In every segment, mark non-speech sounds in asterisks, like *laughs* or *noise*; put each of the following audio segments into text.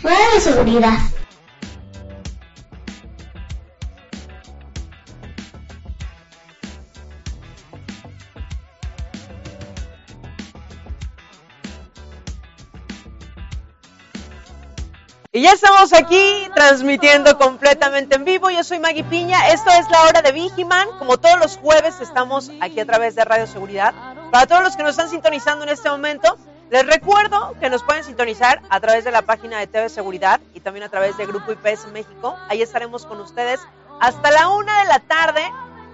Fuera seguridad. Y ya estamos aquí transmitiendo completamente en vivo. Yo soy Maggie Piña. Esto es la hora de Vigiman. Como todos los jueves estamos aquí a través de Radio Seguridad. Para todos los que nos están sintonizando en este momento, les recuerdo que nos pueden sintonizar a través de la página de TV Seguridad y también a través de Grupo IPS México. Ahí estaremos con ustedes hasta la una de la tarde.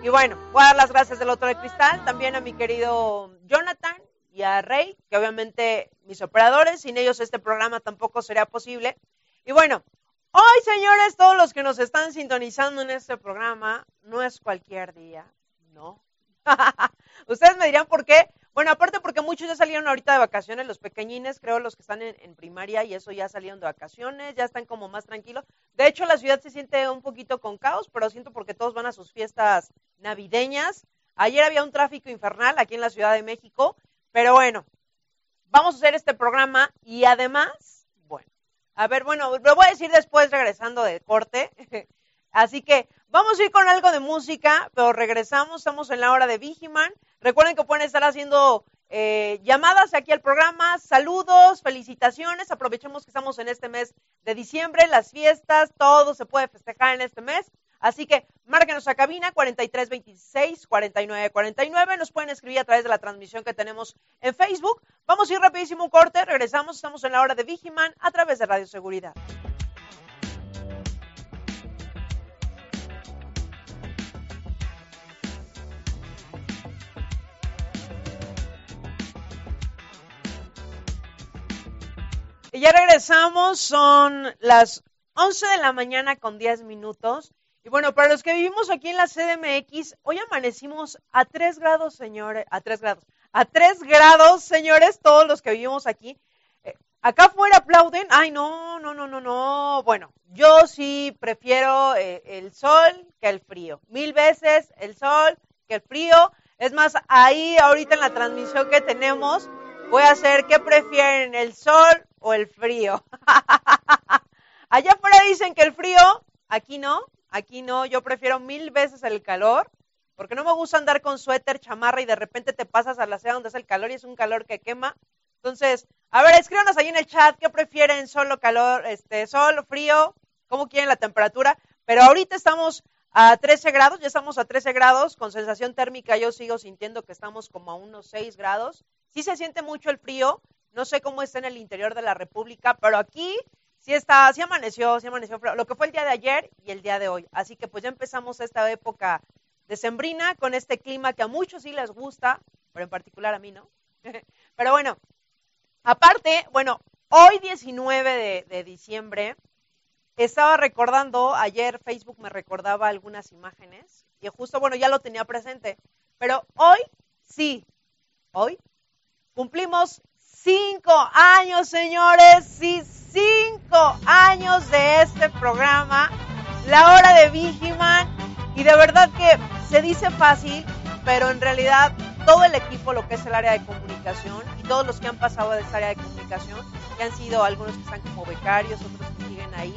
Y bueno, voy a dar las gracias del otro de cristal, también a mi querido Jonathan y a Rey, que obviamente mis operadores, sin ellos este programa tampoco sería posible. Y bueno, hoy señores, todos los que nos están sintonizando en este programa, no es cualquier día, no. *laughs* Ustedes me dirán por qué. Bueno, aparte porque muchos ya salieron ahorita de vacaciones, los pequeñines, creo los que están en, primaria y eso ya salieron de vacaciones, ya están como más tranquilos. De hecho, la ciudad se siente un poquito con caos, pero siento porque todos van a sus fiestas navideñas. Ayer había un tráfico infernal aquí en la Ciudad de México, pero bueno, vamos a hacer este programa y además a ver, bueno, lo voy a decir después regresando de corte. *laughs* Así que vamos a ir con algo de música, pero regresamos, estamos en la hora de Vigiman. Recuerden que pueden estar haciendo eh, llamadas aquí al programa, saludos, felicitaciones. Aprovechemos que estamos en este mes de diciembre, las fiestas, todo se puede festejar en este mes. Así que márquenos a cabina 4326 4949. Nos pueden escribir a través de la transmisión que tenemos en Facebook. Vamos a ir rapidísimo un corte. Regresamos. Estamos en la hora de Vigiman a través de Radio Seguridad. Y ya regresamos, son las 11 de la mañana con 10 minutos. Y bueno, para los que vivimos aquí en la CDMX, hoy amanecimos a 3 grados, señores, a 3 grados, a 3 grados, señores, todos los que vivimos aquí. Eh, acá afuera aplauden, ay, no, no, no, no, no. Bueno, yo sí prefiero eh, el sol que el frío. Mil veces el sol que el frío. Es más, ahí ahorita en la transmisión que tenemos, voy a hacer qué prefieren, el sol o el frío. *laughs* Allá afuera dicen que el frío, aquí no, Aquí no, yo prefiero mil veces el calor, porque no me gusta andar con suéter, chamarra y de repente te pasas a la seda donde es el calor y es un calor que quema. Entonces, a ver, escríbanos ahí en el chat qué prefieren, solo calor, este, sol, frío, cómo quieren la temperatura. Pero ahorita estamos a 13 grados, ya estamos a 13 grados, con sensación térmica yo sigo sintiendo que estamos como a unos 6 grados. Sí se siente mucho el frío, no sé cómo está en el interior de la República, pero aquí sí está, sí amaneció, sí amaneció, lo que fue el día de ayer y el día de hoy. Así que pues ya empezamos esta época decembrina con este clima que a muchos sí les gusta, pero en particular a mí no. *laughs* pero bueno, aparte, bueno, hoy 19 de, de diciembre, estaba recordando, ayer Facebook me recordaba algunas imágenes y justo, bueno, ya lo tenía presente, pero hoy sí, hoy cumplimos cinco años, señores, sí, cinco años de este programa, La Hora de Vigiman, y de verdad que se dice fácil, pero en realidad todo el equipo, lo que es el área de comunicación, y todos los que han pasado de esa área de comunicación, que han sido algunos que están como becarios, otros que siguen ahí,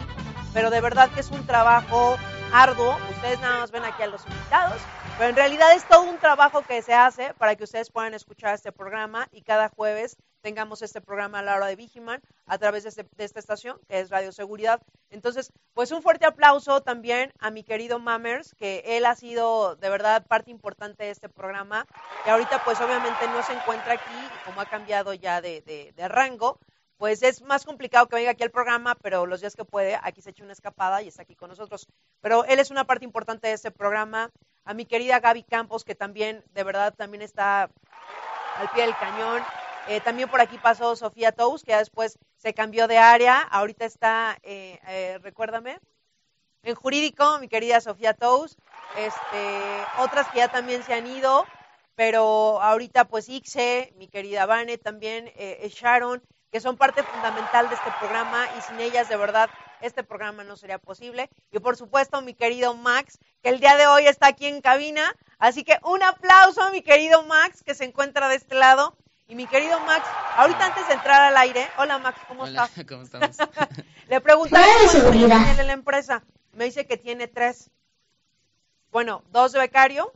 pero de verdad que es un trabajo arduo, ustedes nada más ven aquí a los invitados, pero en realidad es todo un trabajo que se hace para que ustedes puedan escuchar este programa y cada jueves tengamos este programa a la hora de Vigiman a través de, este, esta estación, que es Radio Seguridad. Entonces, pues un fuerte aplauso también a mi querido Mammers, que él ha sido de verdad parte importante de este programa, que ahorita pues obviamente no se encuentra aquí, como ha cambiado ya de rango, pues es más complicado que venga aquí al programa, pero los días que puede, aquí se echa una escapada y está aquí con nosotros. Pero él es una parte importante de este programa. A mi querida Gaby Campos, que también, de verdad, también está al pie del cañón. Eh, también por aquí pasó Sofía Tous, que ya después se cambió de área. Ahorita está, eh, eh, recuérdame, en jurídico, mi querida Sofía Tous. Este, otras que ya también se han ido, pero ahorita pues Ixe, mi querida Vane, también Sharon, que son parte fundamental de este programa y sin ellas de verdad este programa no sería posible. Y por supuesto mi querido Max, que el día de hoy está aquí en cabina. Así que un aplauso a mi querido Max, que se encuentra de este lado Y mi querido Max, ahorita antes de entrar al aire, hola Max, ¿cómo Hola, estás? *laughs* ¿cómo estamos? *laughs* Le preguntaba cuántos años tiene la empresa. Me dice que tiene tres. Bueno, dos de becario,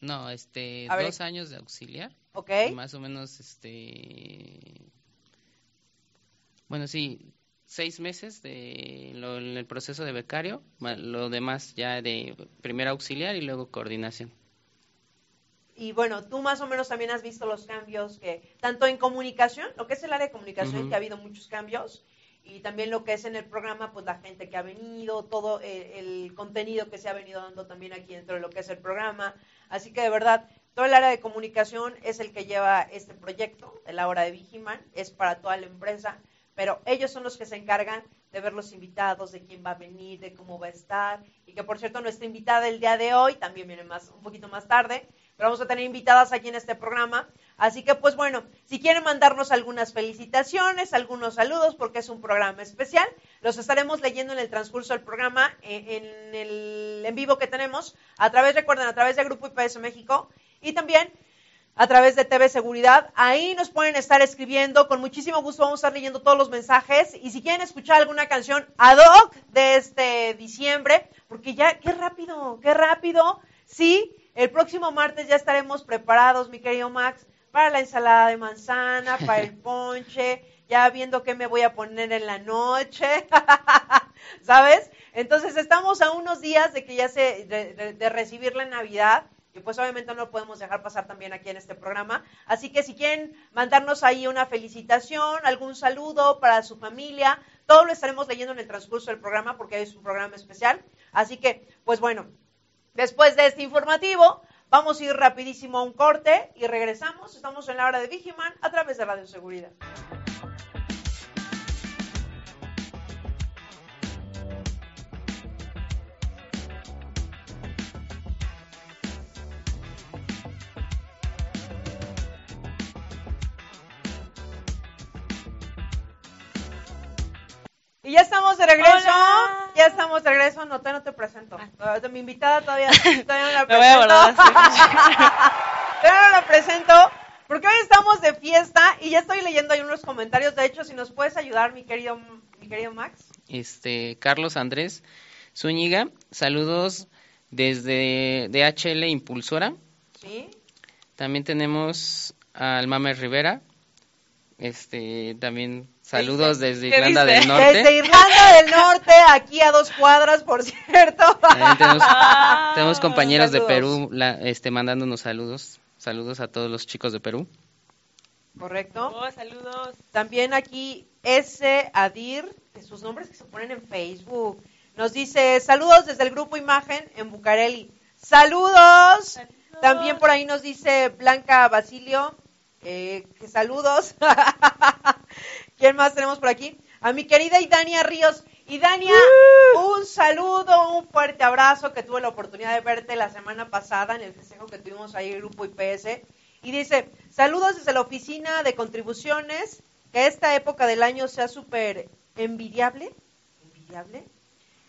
No, este, A ver. dos años de auxiliar, ¿ok? y más o menos, este, bueno, sí, seis meses de lo- en el proceso de becario, lo demás ya de primer auxiliar y luego coordinación. Y bueno, tú más o menos también has visto los cambios que, tanto en comunicación, lo que es el área de comunicación, Ujú. que ha habido muchos cambios, y también lo que es en el programa, pues la gente que ha venido, todo eh, el contenido que se ha venido dando también aquí dentro de lo que es el programa. Así que de verdad, todo el área de comunicación es el que lleva este proyecto de la hora de Vigiman, es para toda la empresa, pero ellos son los que se encargan de ver los invitados, de quién va a venir, de cómo va a estar, y que por cierto nuestra invitada el día de hoy también viene más un poquito más tarde, pero vamos a tener invitadas aquí en este programa. Así que, pues bueno, si quieren mandarnos algunas felicitaciones, algunos saludos, porque es un programa especial, los estaremos leyendo en el transcurso del programa, eh, en el en vivo que tenemos, a través, recuerden, a través de Grupo IPS México, y también a través de TV Seguridad. Ahí nos pueden estar escribiendo. Con muchísimo gusto vamos a estar leyendo todos los mensajes. Y si quieren escuchar alguna canción ad hoc de este diciembre, porque ya, qué rápido, qué rápido. Sí, el próximo martes ya estaremos preparados, mi querido Max, para la ensalada de manzana, para el *laughs* ponche, ya viendo qué me voy a poner en la noche. *laughs* ¿Sabes? Entonces estamos a unos días de que ya se, de, de- de recibir la Navidad y pues obviamente no lo podemos dejar pasar también aquí en este programa. Así que si quieren mandarnos ahí una felicitación, algún saludo para su familia, todo lo estaremos leyendo en el transcurso del programa porque es un programa especial. Así que, pues bueno, después de este informativo, vamos a ir rapidísimo a un corte y regresamos. Estamos en la hora de Vigiman a través de Radio Seguridad. Ya estamos de regreso. Hola. Ya estamos de regreso. No te, no te presento. Todavía- Mi invitada todavía, *laughs* todavía no la Me voy a presento. guardar *laughs* Todavía no la presento. Porque hoy estamos de fiesta y ya estoy leyendo ahí unos comentarios. De hecho, si nos puedes ayudar, mi querido, mi querido Max. Este, Carlos Andrés Zúñiga, saludos desde DHL Impulsora. ¿Sí? También tenemos al Mamer Rivera. Este, también saludos desde ¿Qué Irlanda dice? del Norte. Desde Irlanda del Norte, aquí a dos cuadras, por cierto. También tenemos, *laughs* Ah, tenemos compañeros saludos. de Perú la- este, mandándonos saludos. Saludos a todos los chicos de Perú. Correcto. Oh, saludos. También aquí S. Adir, de sus nombres que se ponen en Facebook, nos dice saludos desde el grupo Imagen en Bucareli. Saludos. Saludos. También por ahí nos dice Blanca Basilio, eh, que saludos. *laughs* ¿Quién más tenemos por aquí? A mi querida Idania Ríos. Idania, un saludo, un fuerte abrazo, que tuve la oportunidad de verte la semana pasada en el festejo que tuvimos ahí en Grupo IPS. Y dice, saludos desde la oficina de contribuciones, que esta época del año sea súper envidiable, envidiable,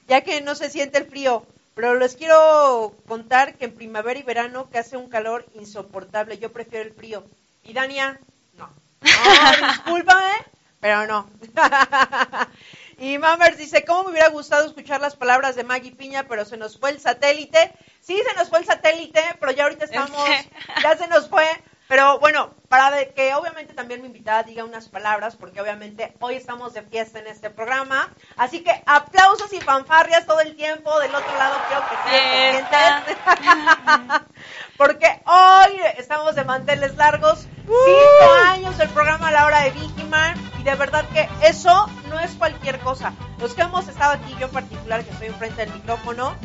ya que no se siente el frío. Pero les quiero contar que en primavera y verano que hace un calor insoportable, yo prefiero el frío. Y Dania, no. *laughs* No, discúlpame, pero no. *laughs* Y Mammers dice, ¿cómo me hubiera gustado escuchar las palabras de Maggie Piña, pero se nos fue el satélite? Sí, se nos fue el satélite, pero ya ahorita estamos, *laughs* ya se nos fue. Pero bueno, para que obviamente también mi invitada diga unas palabras, porque obviamente hoy estamos de fiesta en este programa. Así que aplausos y fanfarrias todo el tiempo. Del otro lado quiero que estén pendientes. *laughs* porque hoy estamos de manteles largos. Cinco años del programa a la hora de Vigiman. Y de verdad que eso no es cualquier cosa. Los que hemos estado aquí, yo en particular, que estoy enfrente del micrófono,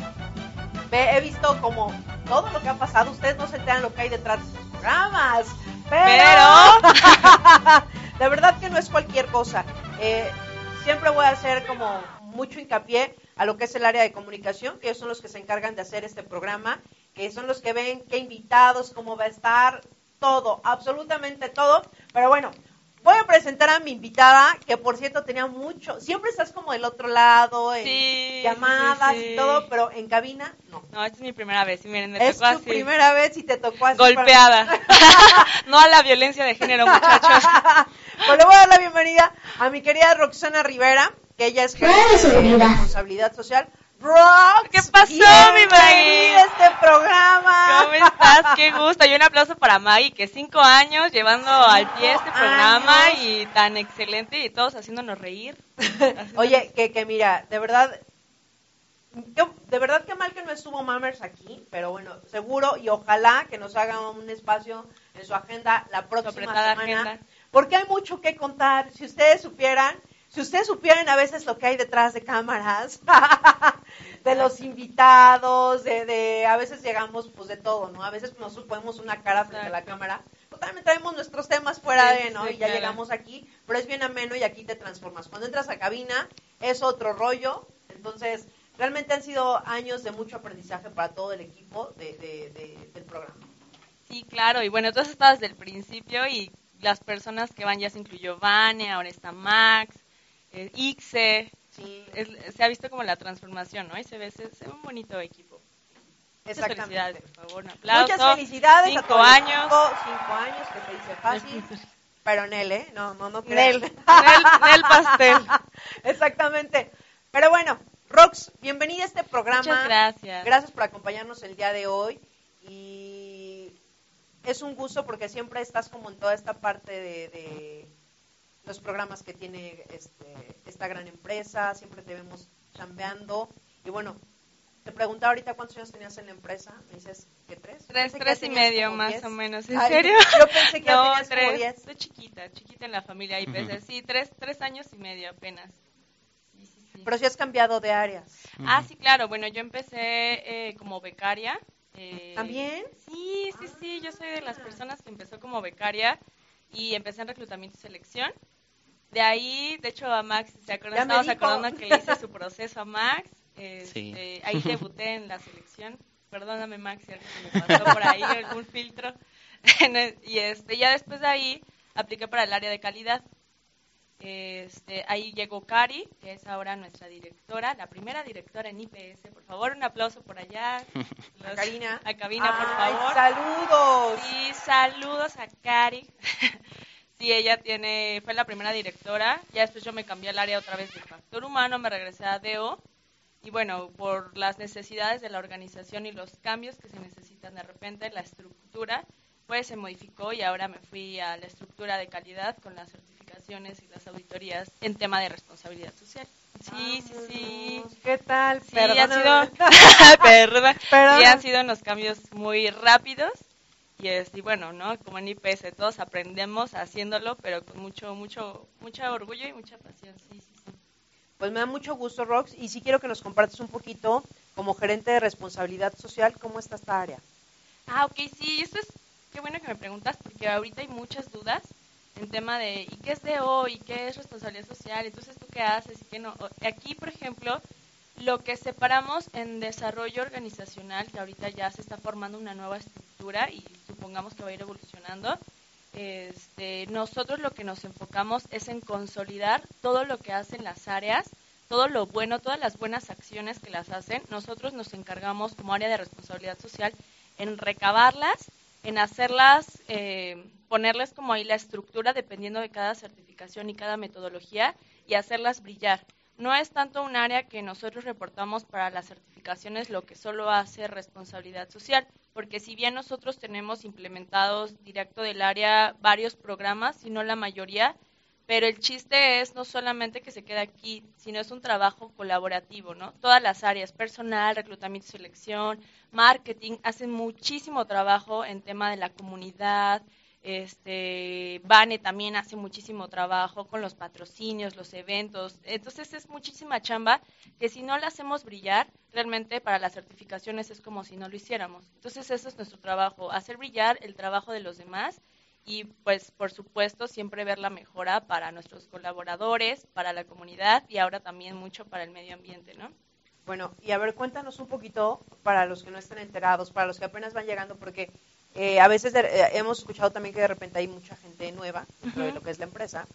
ve- he visto como todo lo que ha pasado. Ustedes no se enteran lo que hay detrás de estos programas. Pero, *laughs* de verdad que no es cualquier cosa. Eh, siempre voy a hacer como mucho hincapié a lo que es el área de comunicación, que ellos son los que se encargan de hacer este programa, que son los que ven qué invitados, cómo va a estar, todo, absolutamente todo. Pero bueno, voy a presentar a mi invitada, que por cierto tenía mucho, siempre estás como del otro lado, en Sí, llamadas sí, sí. y todo, pero en cabina no. No, esta es mi primera vez. Y miren, me Es tu tocó así. primera vez y te tocó así. Golpeada. *laughs* no a la violencia de género, muchachos. *laughs* Pues le voy a dar la bienvenida a mi querida Roxana Rivera, que ella es de responsabilidad social. Rox, ¿Qué pasó, mi Maggie? este programa. ¿Cómo estás? Qué gusto. Y un aplauso para Maggie, que cinco años llevando al pie este programa años. y tan excelente y todos haciéndonos reír. *laughs* Oye, que, que mira, de verdad, que- de verdad que mal que no estuvo Mammers aquí, pero bueno, seguro y ojalá que nos haga un espacio en su agenda la próxima semana, agenda. porque hay mucho que contar. Si ustedes supieran, si ustedes supieran a veces lo que hay detrás de cámaras, *laughs* de los invitados, de, de a veces llegamos pues de todo, ¿no? A veces nos ponemos una cara frente a la cámara. Pues también traemos nuestros temas fuera de, ¿no? sí, y ya claro. llegamos aquí, pero es bien ameno y aquí te transformas. Cuando entras a cabina es otro rollo, entonces realmente han sido años de mucho aprendizaje para todo el equipo de, de- de- del programa. Sí, claro. Y bueno, tú has estado desde el principio y las personas que van ya se incluyó Vane, ahora está Max, eh, Ixe. Sí, Es- se ha visto como la transformación, ¿no? Y se ve, se, se ve un bonito equipo. Muchas felicidades, exactamente. por favor. Un aplauso. Muchas felicidades a Cinco todo el años. cinco años, que se dice fácil, pero Nel, ¿eh? No, no, no. Nel, Nel, Nel *laughs* Pastel. Exactamente. Pero bueno, Rox, bienvenida a este programa. Muchas gracias. Gracias por acompañarnos el día de hoy y es un gusto porque siempre estás como en toda esta parte de, de los programas que tiene este, esta gran empresa, siempre te vemos chambeando y bueno, te preguntaba ahorita cuántos años tenías en la empresa, me dices que tres. Tres, que tres y medio más diez. o menos. ¿En Ay, serio? Yo pensé que ya *laughs* no, tenías como tres. diez. Soy chiquita, chiquita en la familia y pensé, sí, tres, tres años y medio apenas. Sí, sí, sí. Pero si has cambiado de áreas. Ah, sí, claro. Bueno, yo empecé eh, como becaria. eh, ¿También? Sí, sí, sí. Yo soy de las personas que empezó como becaria y empecé en reclutamiento y selección. De ahí, de hecho, a Max, ¿se acuerdan? Dijo. acordando que le hice su proceso a Max. Este, Sí. Ahí *laughs* debuté en la selección. Perdóname, Max, si algo se me pasó por ahí, algún filtro. *laughs* y este, ya después de ahí, apliqué para el área de calidad. Este, ahí llegó Cari, que es ahora nuestra directora, la primera directora en IPS. Por favor, un aplauso por allá. *laughs* A Karina. A Cabina, por Ay, favor. saludos. Sí, saludos a Cari. *laughs* sí, ella tiene, fue la primera directora. Ya después yo me cambié al área otra vez de factor humano, me regresé a DEO. Y bueno, por las necesidades de la organización y los cambios que se necesitan de repente, la estructura, pues se modificó y ahora me fui a la estructura de calidad con las y las auditorías en tema de responsabilidad social. Sí, sí, sí. ¿Qué tal? Sí, han sido, Perdón. *laughs* Perdón. Sí, han sido unos cambios muy rápidos y es y bueno, ¿no? Como en IPS todos aprendemos haciéndolo, pero con mucho mucho mucho orgullo y mucha pasión. Sí, sí, sí. Pues me da mucho gusto, Rox, y sí quiero que nos compartas un poquito, como gerente de responsabilidad social, cómo está esta área. Ah, ok, sí, esto es qué bueno que me preguntas porque ahorita hay muchas dudas en tema de ¿y qué es DO? ¿y qué es responsabilidad social? Entonces, ¿tú qué haces? ¿y qué no? Aquí, por ejemplo, lo que separamos en desarrollo organizacional, que ahorita ya se está formando una nueva estructura y supongamos que va a ir evolucionando, este, nosotros lo que nos enfocamos es en consolidar todo lo que hacen las áreas, todo lo bueno, todas las buenas acciones que las hacen. Nosotros nos encargamos como área de responsabilidad social en recabarlas, en hacerlas, eh, ponerles como ahí la estructura dependiendo de cada certificación y cada metodología y hacerlas brillar. No es tanto un área que nosotros reportamos para las certificaciones lo que solo hace responsabilidad social, porque si bien nosotros tenemos implementados directo del área varios programas, si no la mayoría, pero el chiste es no solamente que se quede aquí, sino es un trabajo colaborativo, ¿no? Todas las áreas, personal, reclutamiento y selección, marketing, hacen muchísimo trabajo en tema de la comunidad, este, Vane también hace muchísimo trabajo con los patrocinios, los eventos. Entonces es muchísima chamba que si no la hacemos brillar, realmente para las certificaciones es como si no lo hiciéramos. Entonces eso es nuestro trabajo, hacer brillar el trabajo de los demás y pues por supuesto siempre ver la mejora para nuestros colaboradores, para la comunidad y ahora también mucho para el medio ambiente, ¿no? Bueno, y a ver, cuéntanos un poquito para los que no estén enterados, para los que apenas van llegando, porque eh, a veces eh, hemos escuchado también que de repente hay mucha gente nueva dentro de lo que es la empresa.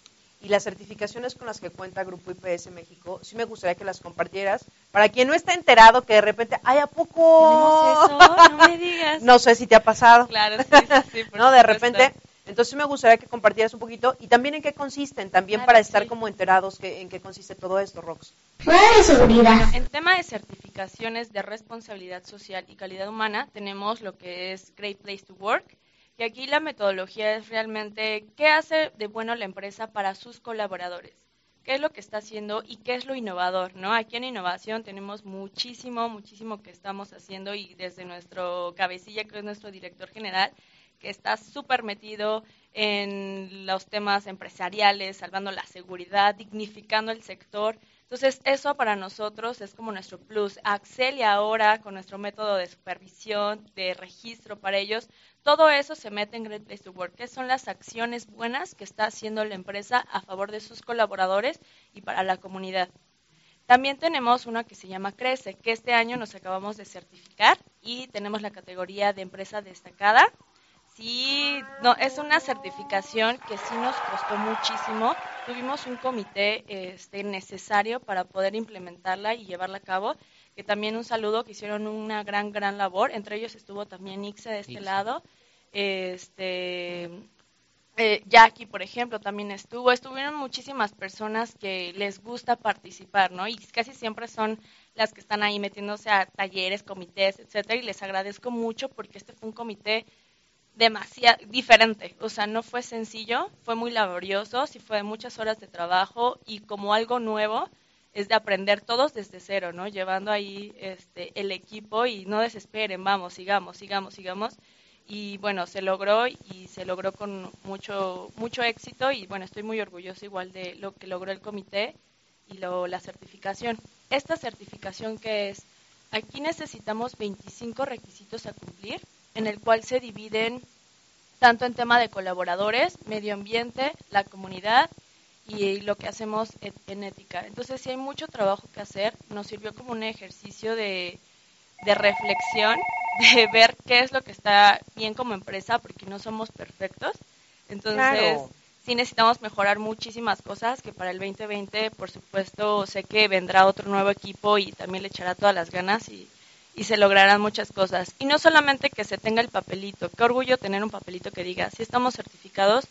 Y las certificaciones con las que cuenta Grupo IPS México, sí me gustaría que las compartieras. Para quien no esté enterado, que de repente, ¡ay, a poco! Eso, no me digas. *laughs* No sé si te ha pasado. Claro, sí, sí, sí, por *laughs* ¿no? De repente. Entonces me gustaría que compartieras un poquito y también en qué consisten, también Claro, para estar sí. como enterados que, en qué consiste todo esto, Rox. Fuera de seguridad. En tema de certificaciones de responsabilidad social y calidad humana, tenemos lo que es Great Place to Work. Y aquí la metodología es realmente qué hace de bueno la empresa para sus colaboradores, qué es lo que está haciendo y qué es lo innovador, ¿no? Aquí en innovación tenemos muchísimo, muchísimo que estamos haciendo y desde nuestro cabecilla, que es nuestro director general, que está súper metido en los temas empresariales, salvando la seguridad, dignificando el sector. Entonces, eso para nosotros es como nuestro plus. Axel y ahora, con nuestro método de supervisión, de registro para ellos, todo eso se mete en Great Place to Work, que son las acciones buenas que está haciendo la empresa a favor de sus colaboradores y para la comunidad. También tenemos una que se llama Crece, que este año nos acabamos de certificar y tenemos la categoría de empresa destacada. Sí, no, es una certificación que sí nos costó muchísimo. Tuvimos un comité este, necesario para poder implementarla y llevarla a cabo. Que también un saludo, que hicieron una gran, gran labor. Entre ellos estuvo también Ixe de este Ixe. lado. Este, eh, Jackie, por ejemplo, también estuvo. Estuvieron muchísimas personas que les gusta participar, ¿no? Y casi siempre son las que están ahí metiéndose a talleres, comités, etcétera. Y les agradezco mucho porque este fue un comité demasiado diferente, o sea, no fue sencillo, fue muy laborioso, sí fue muchas horas de trabajo y como algo nuevo es de aprender todos desde cero, ¿no? Llevando ahí este el equipo y no desesperen, vamos, sigamos, sigamos, sigamos. Y bueno, se logró y se logró con mucho mucho éxito y bueno, estoy muy orgulloso igual de lo que logró el comité y lo, la certificación. Esta certificación que es, aquí necesitamos 25 requisitos a cumplir en el cual se dividen tanto en tema de colaboradores, medio ambiente, la comunidad y lo que hacemos en, ética. Entonces, sí hay mucho trabajo que hacer. Nos sirvió como un ejercicio de, de reflexión, *laughs* de ver qué es lo que está bien como empresa, porque no somos perfectos. Entonces, Claro. sí necesitamos mejorar muchísimas cosas, que para el 2020, por supuesto, sé que vendrá otro nuevo equipo y también le echará todas las ganas y, y se lograrán muchas cosas. Y no solamente que se tenga el papelito, qué orgullo tener un papelito que diga, sí estamos certificados,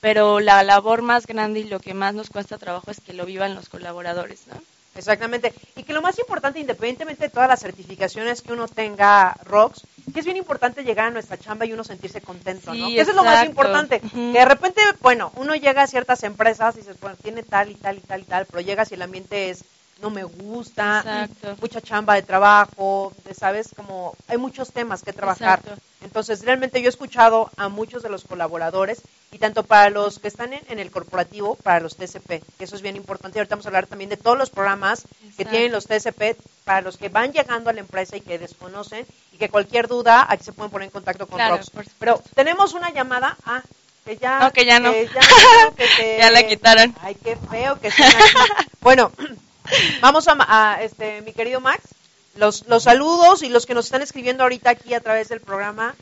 pero la labor más grande y lo que más nos cuesta trabajo es que lo vivan los colaboradores, ¿no? Exactamente. Y que lo más importante, independientemente de todas las certificaciones que uno tenga, Rox, que es bien importante llegar a nuestra chamba y uno sentirse contento, ¿no? Que eso es lo más importante. Que de repente, bueno, uno llega a ciertas empresas y dices, bueno, tiene tal y tal y tal y tal, pero llegas y el ambiente es, no me gusta, Exacto. mucha chamba de trabajo, de, ¿sabes? Como hay muchos temas que trabajar. Exacto. Entonces, realmente yo he escuchado a muchos de los colaboradores y tanto para los que están en, en el corporativo, para los TCP, que eso es bien importante. Y ahorita vamos a hablar también de todos los programas que tienen los TCP para los que van llegando a la empresa y que desconocen y que cualquier duda aquí se pueden poner en contacto con Claro, Rox. Pero tenemos una llamada. Ah, que ya. No, que ya no. ya no, que te- *laughs* Ya la quitaron. Ay, qué feo que estén *laughs* aquí. bueno, vamos a, ma- a, este, mi querido Max. Los, los saludos y los que nos están escribiendo ahorita aquí a través del programa.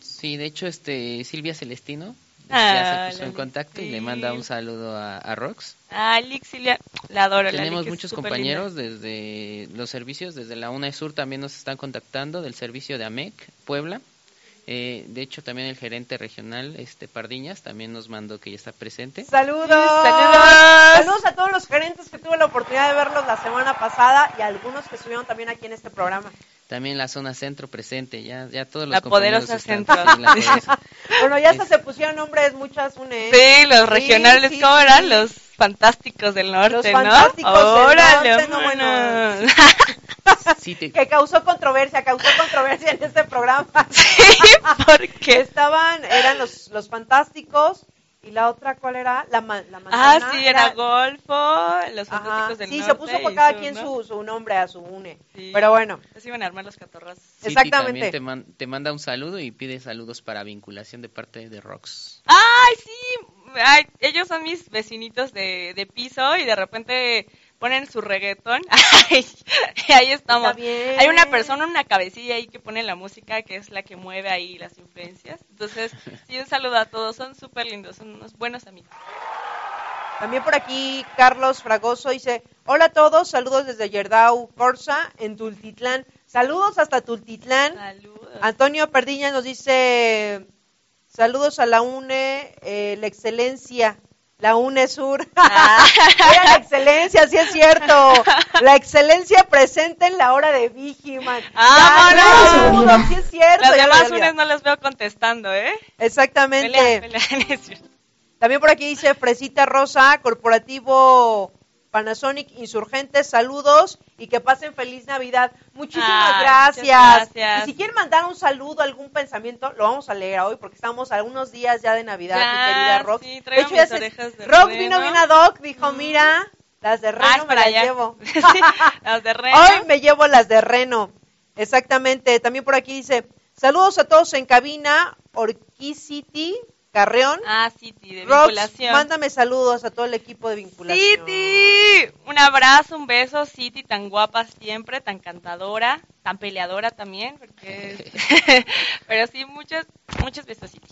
Sí, de hecho, este Silvia Celestino Ah, ya se puso la en contacto y le manda un saludo a, a Rox. Ah, Lick, Silvia, la adoro. la Tenemos muchos compañeros desde los servicios, desde la UNASUR también nos están contactando, del servicio de AMEC, Puebla. Eh, de hecho, también el gerente regional, este Pardiñas, también nos mandó que ya está presente. Saludos. Saludos. Saludos a todos los gerentes que tuve la oportunidad de verlos la semana pasada y a algunos que estuvieron también aquí en este programa. También la zona centro presente, ya, ya todos los La compañeros poderosa están- centro. la poderosa. *laughs* Bueno, ya hasta Es- se pusieron nombres muchas UNE. Sí, los regionales, sí, ¿cómo sí. eran? Los fantásticos del norte, Los ¿no? fantásticos del Órale, norte, no, bueno. vámonos. Sí, te- Que causó controversia, causó controversia en este programa. *laughs* Sí, ¿por que qué? estaban, eran los, los fantásticos y la otra, ¿cuál era? La, ma- la Ah, manzana. sí, era Golfo, los fantásticos del sí, norte. se puso por cada quien ¿no? su, su nombre a su UNE. Sí. Pero bueno, Así iban a armar los catorrazos. Citi exactamente. te, man- te manda un saludo y pide saludos para vinculación de parte de Rox. ¡Ay, sí! Ay, ellos son mis vecinitos de, de piso y de repente ponen su reggaetón. *laughs* y ahí estamos. Hay una persona, una cabecilla ahí que pone la música, que es la que mueve ahí las influencias. Entonces, *laughs* sí, un saludo a todos. Son súper lindos, son unos buenos amigos. También por aquí Carlos Fragoso dice, hola a todos, saludos desde Yerdau Corsa en Tultitlán. Saludos hasta Tultitlán. Saludos. Antonio Perdiña nos dice, saludos a la UNE, eh, la excelencia, la UNE Sur. *laughs* Ah. Era la excelencia, sí es cierto. La excelencia presente en la hora de Vigiman. Ya, sí es cierto. Las demás unes no les veo contestando, ¿eh? Exactamente. Pelea, pelea. *laughs* También por aquí dice Fresita Rosa, Corporativo Panasonic Insurgentes, saludos y que pasen feliz Navidad. Muchísimas Ay, gracias. Y si quieren mandar un saludo, algún pensamiento, lo vamos a leer hoy porque estamos a algunos días ya de Navidad, Ya, mi querida Rock. sí, ya se- de Rock reno. vino bien a Doc, dijo, mira, las de Ah, Reno es me para las allá. llevo. *laughs* *laughs* Las de Reno. Hoy me llevo las de Reno. Exactamente. También por aquí dice, saludos a todos en cabina, Orquicity, Carreón. Ah, City, de Rox, vinculación. mándame saludos a todo el equipo de vinculación. City, un abrazo, un beso, City, tan guapa siempre, tan cantadora, tan peleadora también, porque *laughs* pero sí, muchos, muchos besos, City.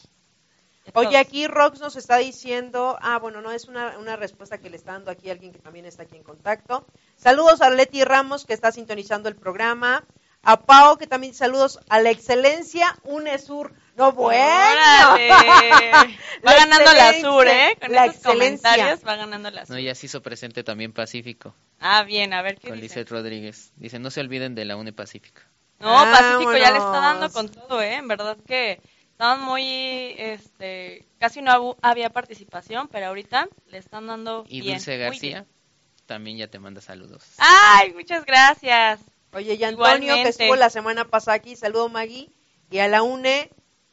Oye, aquí Rox nos está diciendo, ah, bueno, no, es una, una respuesta que le está dando aquí alguien que también está aquí en contacto. Saludos a Leti Ramos, que está sintonizando el programa. A Pau, que también saludos a la excelencia UNESUR. No, bueno. *laughs* Va ganando la Sur, ¿eh? Con la excelencia. comentarios va ganando la Sur. No, ya se hizo presente también Pacífico, Ah, bien, a ver qué con dice. Lizeth Rodríguez. Dice, no se olviden de la UNE Pacífico. No, Pacífico ya le está dando con todo, ¿eh? En verdad que estaban muy, este, casi no había participación, pero ahorita le están dando Y bien, Dulce García bien. también ya te manda saludos. Ay, muchas gracias. Oye, y Antonio, que estuvo la semana pasada aquí, saludo Maggie. Y a la UNE,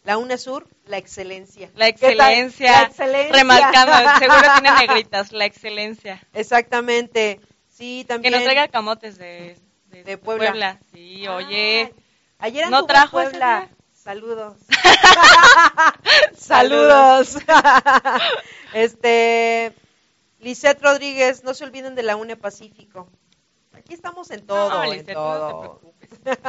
la UNESUR, la excelencia. La excelencia. La excelencia. Remarcando, seguro tiene *laughs* negritas, la excelencia. Exactamente. Sí, Que también. nos traiga camotes de, de, De Puebla. Sí, oye. Ay, ayer ¿No trajo Puebla. *laughs* *laughs* Saludos. Saludos. este, Lisette Rodríguez, no se olviden de la UNE Pacífico. Aquí estamos en todo, No, en Lisette, no te todo. preocupes.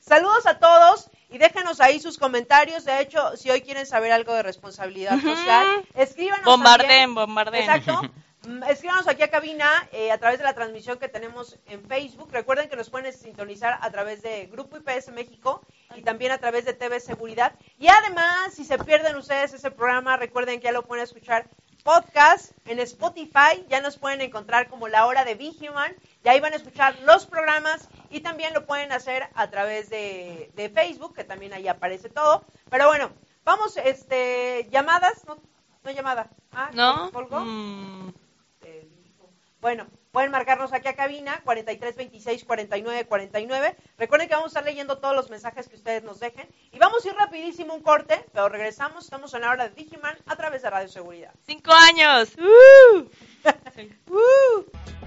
Saludos a todos y déjenos ahí sus comentarios. De hecho, si hoy quieren saber algo de responsabilidad social, escríbanos. También. bombardeen. Exacto. *laughs* Mm, Escríbanos aquí a cabina eh, a través de la transmisión que tenemos en Facebook. Recuerden que nos pueden sintonizar a través de Grupo IPS México y también a través de TV Seguridad. Y además, si se pierden ustedes ese programa, recuerden que ya lo pueden escuchar podcast en Spotify. Ya nos pueden encontrar como La Hora de Vigiman. Y ahí van a escuchar los programas y también lo pueden hacer a través de, de Facebook, que también ahí aparece todo. Pero bueno, vamos, este, llamadas, no, no llamada. Ah, ¿No? ¿colgó? Mm, te digo. Bueno, pueden marcarnos aquí a cabina 43 26 49 49. Recuerden que vamos a estar leyendo todos los mensajes que ustedes nos dejen. Y vamos a ir rapidísimo un corte, pero regresamos. Estamos en la hora de Digiman a través de Radio Seguridad. cinco años. ¡Uh! *laughs* ¡Uh!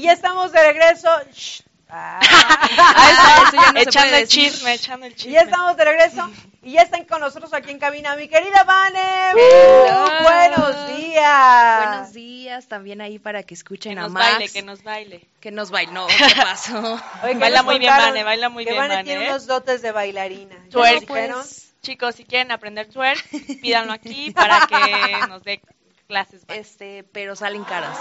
Y ya estamos de regreso. Shh. Ah. Ah, eso ya no echando el chisme, echando el Y chisme. ya estamos de regreso. Y ya están con nosotros aquí en cabina mi querida Vane. ¡Uh! Buenos días. Buenos días, también ahí para que Que escuchen a nos Max. baile, que nos baile. Que nos baile. No, ¿qué *laughs* pasó? Oye, ¿qué Baila muy bien? Vane, baila muy que bien, Vane Vane, tiene ¿eh? unos dotes de bailarina. ¿Ya Twerk, pues. Chicos, si quieren aprender twerk, pídanlo aquí para que *laughs* nos dé clases. Este, pero salen caras.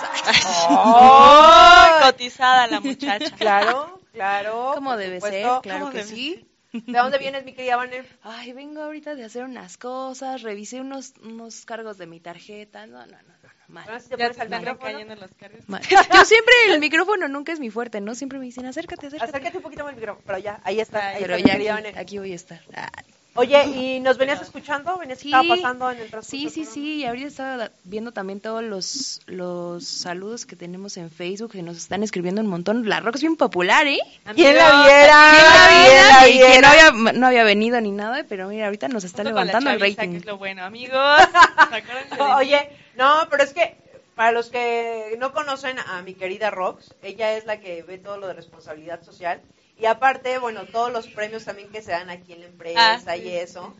¡Oh! Cotizada la muchacha. Claro, claro. Como debe supuesto. ser, claro ¿Cómo que debe sí. ¿De dónde vienes, mi querida Vane? Ay, vengo ahorita de hacer unas cosas, revisé unos, unos cargos de mi tarjeta. No, no, no, no, mal. Ahora sí te Ya pones te al micrófono. cayendo los cargos. mal. Yo siempre, el micrófono nunca es mi fuerte, ¿no? Siempre me dicen, acércate, acércate. Acércate un poquito más al micrófono. Pero ya, ahí está. Ahí Pero está, ya aquí voy a estar. Ay. Oye, ¿y nos venías escuchando? ¿Venías Sí. estaba pasando en el transcurso Sí, sí, sí, y ahorita estaba viendo también todos los, los saludos que tenemos en Facebook, que nos están escribiendo un montón. La Rock es bien popular, ¿eh? ¿Quién la viera? ¿Quién la ¿Quién viera? Y que no había, no había venido ni nada, pero mira, ahorita nos está Junto levantando el rating. que es lo bueno, amigos. *laughs* Oye, no, pero es que para los que no conocen a mi querida Rox, ella es la que ve todo lo de responsabilidad social y aparte, bueno, todos los premios también que se dan aquí en la empresa Ah, y sí, eso.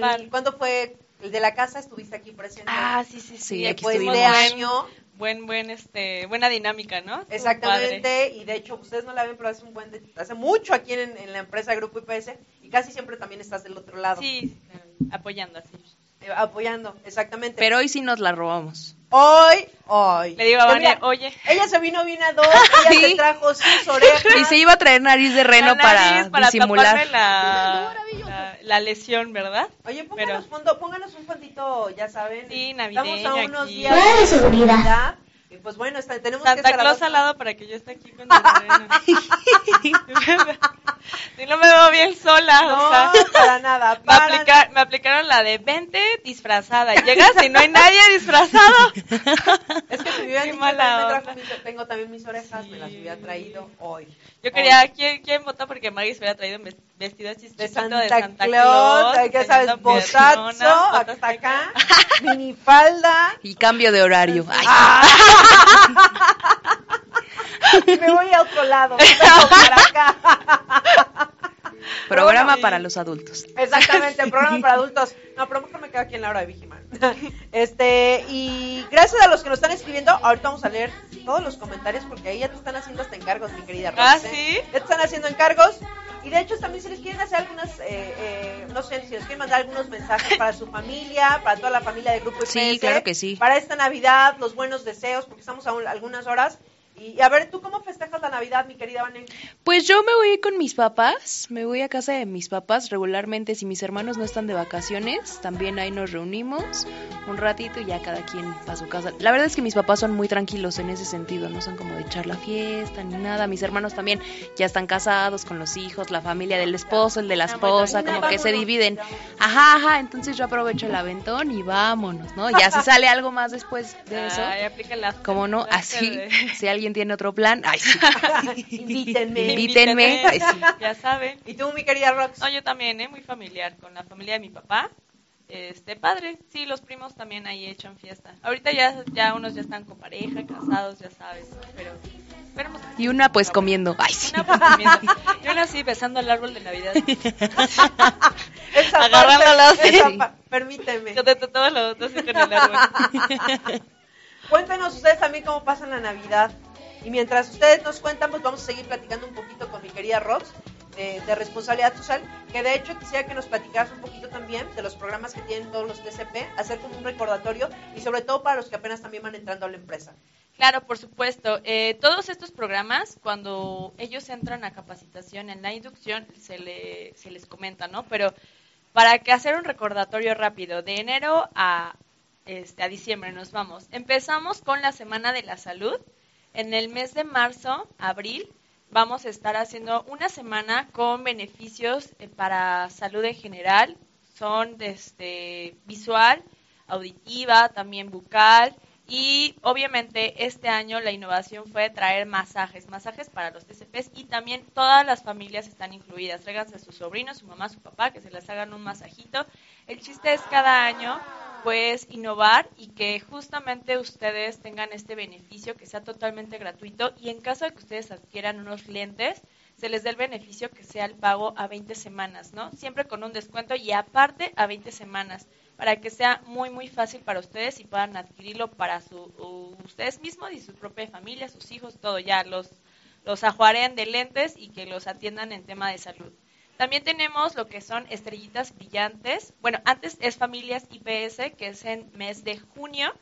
Padre. ¿Cuándo fue el de la casa? ¿Estuviste aquí presente? Ah, sí, sí, sí. Sí, aquí de Buen- año, Buen, buen, este, buena dinámica, ¿no? Padre. exactamente, y de hecho ustedes no la ven, pero hace un buen de- hace mucho aquí en, en la empresa Grupo IPS y casi siempre también estás del otro lado, Sí, apoyando así. eh, apoyando, exactamente. Pero hoy sí nos la robamos. Hoy, hoy. Le digo a Que Vania, oye, Ella se vino bien a dos, *laughs* ella Sí. se trajo sus orejas. *laughs* Y se iba a traer nariz de reno la para, nariz para disimular. la, la, la lesión, ¿verdad? Oye, pónganos, Pero- fondo, pónganos un fondito, ya saben. Sí, Estamos navideño a unos aquí. días de seguridad. Y pues bueno, está- tenemos que Santa a Claus al lado para que yo esté aquí con el Si *laughs* *laughs* no me veo bien sola, No, o sea. para *laughs* nada. Me, aplicaron la de 20 disfrazada. Llegas y no hay nadie disfrazado. Es que si Qué dicho, mala me mis- tengo también mis orejas, me las hubiera traído hoy. Yo quería, ¿quién, quién vota porque Maggie se hubiera traído un ves- vestido así De Santa, de Santa Claus, Claus? ya sabes, botas hasta de acá, *laughs* minifalda. Y cambio de horario. Ay, *laughs* Y me voy a otro lado, me acá. *laughs* programa bueno, para los adultos. *laughs* Exactamente, programa para *laughs* adultos. No, pero mejor me quedo aquí en la hora de Vigiman. Este, y gracias a los que nos están escribiendo, ahorita vamos a leer todos los comentarios porque ahí ya te están haciendo hasta encargos, mi querida Rosa. Ah. ¿sí? Ya te están haciendo encargos. Y de hecho también si les quieren hacer algunas, eh, eh, no sé, si les quieren mandar algunos mensajes para su familia, para toda la familia de Grupo IPS. Sí, claro que sí. Para esta Navidad, los buenos deseos, porque estamos a un- algunas horas. Y a ver, ¿tú cómo festejas la Navidad, mi querida Vanen? Pues yo me voy con mis papás, me voy a casa de mis papás regularmente. Si mis hermanos no están de vacaciones, también ahí nos reunimos un ratito y ya cada quien va a su casa. La verdad es que mis papás son muy tranquilos en ese sentido, no son como de echar la fiesta ni nada. Mis hermanos también ya están casados con los hijos, la familia del esposo, el de la esposa, como que se dividen. Ajá, ajá, entonces yo aprovecho el aventón y vámonos, ¿no? Ya si *laughs* sale algo más después de eso, Ay, aplica la como no, así, si alguien tiene otro plan, ay, sí. *laughs* Invítenme. Invítenme. Ay, sí. Ya saben. ¿Y tú, mi querida Rox? No, yo también, ¿eh? Muy familiar con la familia de mi papá. Este, padre, sí, los primos también ahí echan fiesta. Ahorita ya, ya unos ya están con pareja, casados, ya sabes, pero esperemos. que Y sí. una pues comiendo, ay, sí. Una pues comiendo. Y una así besando el árbol de Navidad. *laughs* Esa Agarrándola parte, así. esa pa- permíteme. Yo de todos los dos con el árbol. *laughs* Cuéntenos ustedes también cómo pasan la Navidad. Y mientras ustedes nos cuentan, pues vamos a seguir platicando un poquito con mi querida Rox de, de responsabilidad social, que de hecho quisiera que nos platicaras un poquito también de los programas que tienen todos los TCP, hacer como un recordatorio y sobre todo para los que apenas también van entrando a la empresa. Claro, por supuesto. Eh, todos estos programas, cuando ellos entran a capacitación en la inducción, se, le, se les comenta, ¿no? Pero para que hacer un recordatorio rápido, de enero a, este, a diciembre nos vamos. Empezamos con la Semana de la Salud. En el mes de marzo, abril, vamos a estar haciendo una semana con beneficios eh, para salud en general. Son este, visual, auditiva, también bucal. Y obviamente este año la innovación fue traer masajes, masajes para los TCPs y también todas las familias están incluidas. Tráiganse a sus sobrinos, su mamá, su papá, que se les hagan un masajito. El chiste es cada año pues innovar y que justamente ustedes tengan este beneficio que sea totalmente gratuito y en caso de que ustedes adquieran unos lentes, se les dé el beneficio que sea el pago a 20 semanas, ¿no? Siempre con un descuento y aparte a 20 semanas para que sea muy muy fácil para ustedes y puedan adquirirlo para su ustedes mismos y su propia familia, sus hijos, todo ya los los ajuaren de lentes y que los atiendan en tema de salud. También tenemos lo que son estrellitas brillantes. Bueno, antes es familias IPS, que es en mes de junio.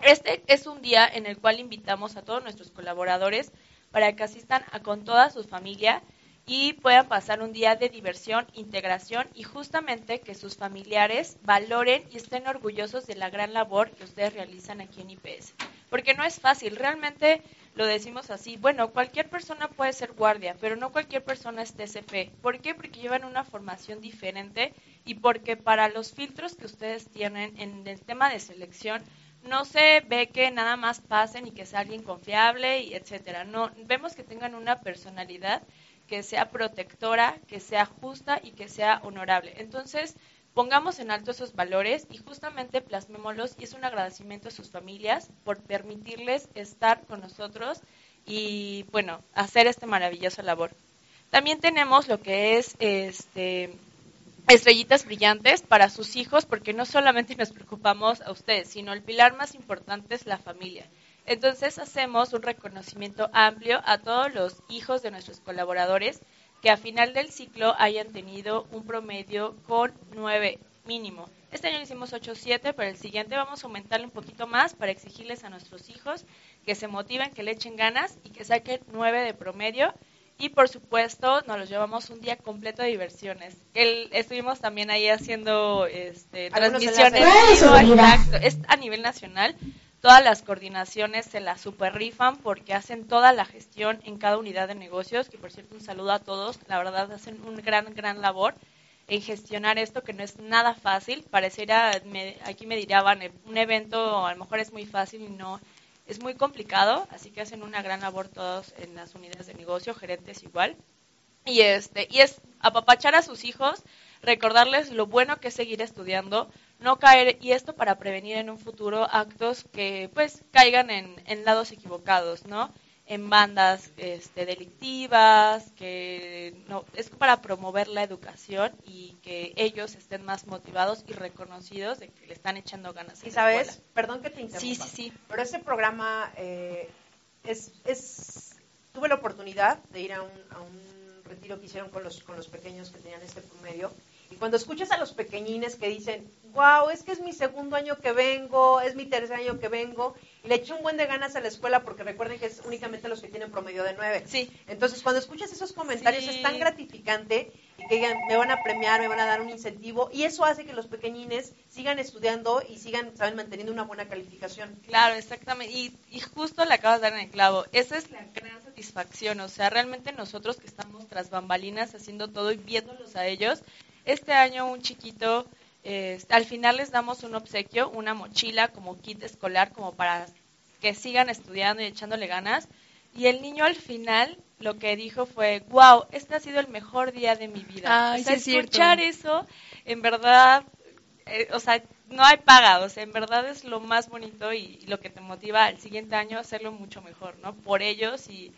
Este es un día en el cual invitamos a todos nuestros colaboradores para que asistan a, con toda su familia y puedan pasar un día de diversión, integración y justamente que sus familiares valoren y estén orgullosos de la gran labor que ustedes realizan aquí en IPS. porque no es fácil, realmente lo decimos así, bueno, cualquier persona puede ser guardia, pero no cualquier persona es TCP. ¿Por qué? Porque llevan una formación diferente y porque para los filtros que ustedes tienen en el tema de selección, no se ve que nada más pasen y que sea alguien confiable y etcétera. No, vemos que tengan una personalidad que sea protectora, que sea justa y que sea honorable. Entonces, pongamos en alto esos valores y justamente plasmémoslos y es un agradecimiento a sus familias por permitirles estar con nosotros y bueno, hacer esta maravillosa labor. También tenemos lo que es este estrellitas brillantes para sus hijos, porque no solamente nos preocupamos a ustedes, sino el pilar más importante es la familia. Entonces hacemos un reconocimiento amplio a todos los hijos de nuestros colaboradores que a final del ciclo hayan tenido un promedio con 9 mínimo. Este año hicimos 8-7, pero el siguiente vamos a aumentarle un poquito más para exigirles a nuestros hijos que se motiven, que le echen ganas y que saquen 9 de promedio y por supuesto nos los llevamos un día completo de diversiones. El, estuvimos también ahí haciendo este, transmisiones. es a nivel nacional. Todas las coordinaciones se la super rifan porque hacen toda la gestión en cada unidad de negocios, que por cierto un saludo a todos, la verdad hacen un gran, gran labor en gestionar esto que no es nada fácil. Pareciera, aquí me dirían, un evento a lo mejor es muy fácil y no, es muy complicado, así que hacen una gran labor todos en las unidades de negocio, gerentes igual. Y este, y es apapachar a sus hijos, recordarles lo bueno que es seguir estudiando, no caer, y esto para prevenir en un futuro actos que pues caigan en, en lados equivocados, ¿no? en bandas este, delictivas, que no, es para promover la educación y que ellos estén más motivados y reconocidos de que le están echando ganas. Y sabes, perdón que te interrumpa. Sí, sí, sí. Pero ese programa eh, es, es, tuve la oportunidad de ir a un, a un retiro que hicieron con los, con los pequeños que tenían este promedio. Y cuando escuchas a los pequeñines que dicen, wow, es que es mi segundo año que vengo, es mi tercer año que vengo, y le eché un buen de ganas a la escuela porque recuerden que es únicamente los que tienen promedio de nueve. Sí. Entonces, cuando escuchas esos comentarios es tan gratificante y que digan, me van a premiar, me van a dar un incentivo, y eso hace que los pequeñines sigan estudiando y sigan, saben, manteniendo una buena calificación. Claro, exactamente. Y, y justo le acabas de dar en el clavo. Esa es la gran satisfacción. O sea, realmente nosotros que estamos tras bambalinas haciendo todo y viéndolos a ellos, este año un chiquito al final les damos un obsequio, una mochila como kit escolar, como para que sigan estudiando y echándole ganas. Y el niño al final lo que dijo fue, wow, este ha sido el mejor día de mi vida. o sea, escuchar eso, en verdad, eh, o sea, no hay paga, o sea, en verdad es lo más bonito y, lo que te motiva al siguiente año a hacerlo mucho mejor, ¿no? Por ellos y,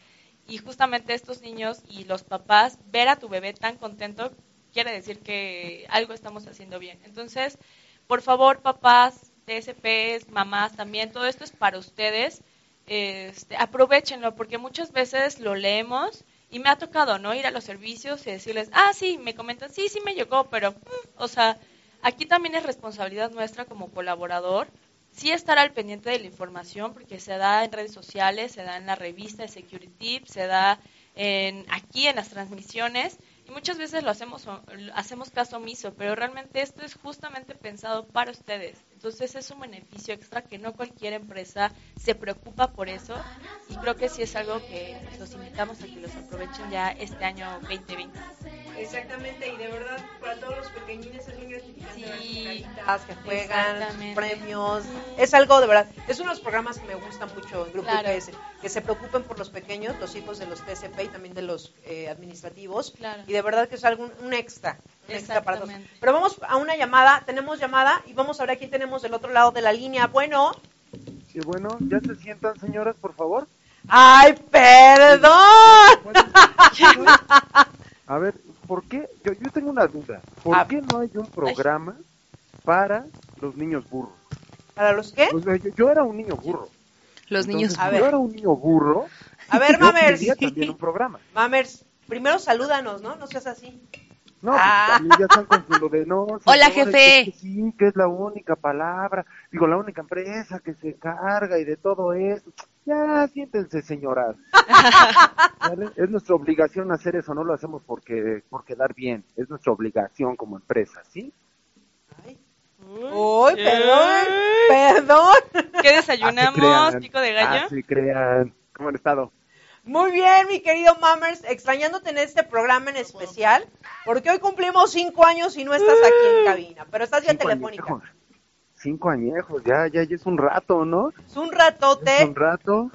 y justamente estos niños y los papás, ver a tu bebé tan contento quiere decir que algo estamos haciendo bien. Entonces, por favor, papás, TSPs, mamás también, todo esto es para ustedes. Este, aprovechenlo porque muchas veces lo leemos y me ha tocado, ¿no? Ir a los servicios y decirles, ah, sí, me comentan, sí, sí me llegó, pero, mm", o sea, aquí también es responsabilidad nuestra como colaborador, sí estar al pendiente de la información porque se da en redes sociales, se da en la revista de Security Tips, se da en, aquí en las transmisiones y muchas veces lo hacemos, hacemos caso omiso, pero realmente esto es justamente pensado para ustedes. Entonces es un beneficio extra que no cualquier empresa se preocupa por eso y creo que sí es algo que los invitamos a que los aprovechen ya este año 2020. Exactamente, y de verdad para todos los pequeñines es muy gratificante sí, que juegan, premios, es algo de verdad, es uno de los programas que me gustan mucho en Grupo IPS, que se preocupen por los pequeños, los hijos de los TCP y también de los eh, administrativos, y de verdad que es algo, un extra, un extra para todos. Pero vamos a una llamada, tenemos llamada y vamos a ver a quién tenemos del otro lado de la línea. Bueno. Sí, bueno, ya se sientan señoras, por favor. ¡Ay, perdón! *laughs* *laughs* A ver, ¿por qué? Yo, yo tengo una duda. ¿Por ah. qué no hay un programa para los niños burros? ¿Para los qué? yo, era un niño burro. Los niños a Yo era un niño burro. A ver, *laughs* Mamers. también un programa. *laughs* Mamers, primero salúdanos, ¿no? No seas así. No, pues, ah. ya están con lo de no. *laughs* Hola, jefe. Que sí, que es la única palabra, digo, la única empresa que se carga y de todo eso. Ya, siéntense, señoras. *laughs* Es nuestra obligación hacer eso, no lo hacemos porque por quedar bien, es nuestra obligación como empresa, ¿sí? Ay, Uy, perdón, perdón. ¿Qué desayunamos, crean, pico de gallo? Así crean. ¿Cómo han estado? Muy bien, mi querido Mammers, extrañándote en este programa en especial, porque hoy cumplimos cinco años y no estás aquí en cabina, pero estás ya telefónica. Cinco añejos, ya, ya, ya es un rato, ¿no? Es un Es ratote. un rato.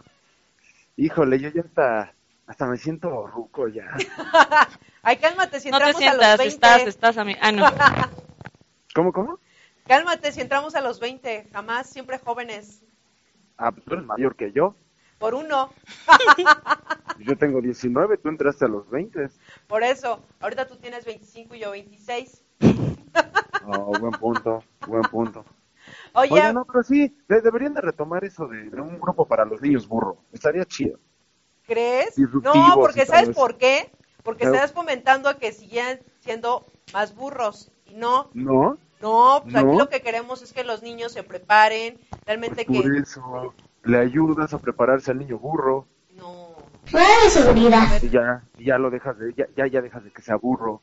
Híjole, yo ya hasta, hasta me siento ruco ya. *laughs* Ay, cálmate si No te entramos a los sientas, 20. estás, estás a mí. Ah, no. *laughs* ¿Cómo, cómo? Cálmate si entramos a los 20, jamás, siempre jóvenes. Ah, pues tú eres mayor que yo. Por uno, *laughs* Yo tengo 19, tú entraste a los 20. por eso. Ahorita tú tienes 25 y yo 26. Oh, buen punto, buen punto. Oye, Oye, no, pero sí, de- deberían de retomar eso de, de un grupo para los niños burro. Estaría chido. ¿crees? No, porque ¿sabes eso. por qué? Porque Pero- estás fomentando a que sigan siendo más burros. Y no, ¿No? no, pues aquí ¿No? lo que queremos es que los niños se preparen, realmente Por que... eso le ayudas a prepararse al niño burro No. y ya, y ya lo dejas de, ya, ya, ya dejas de que sea burro.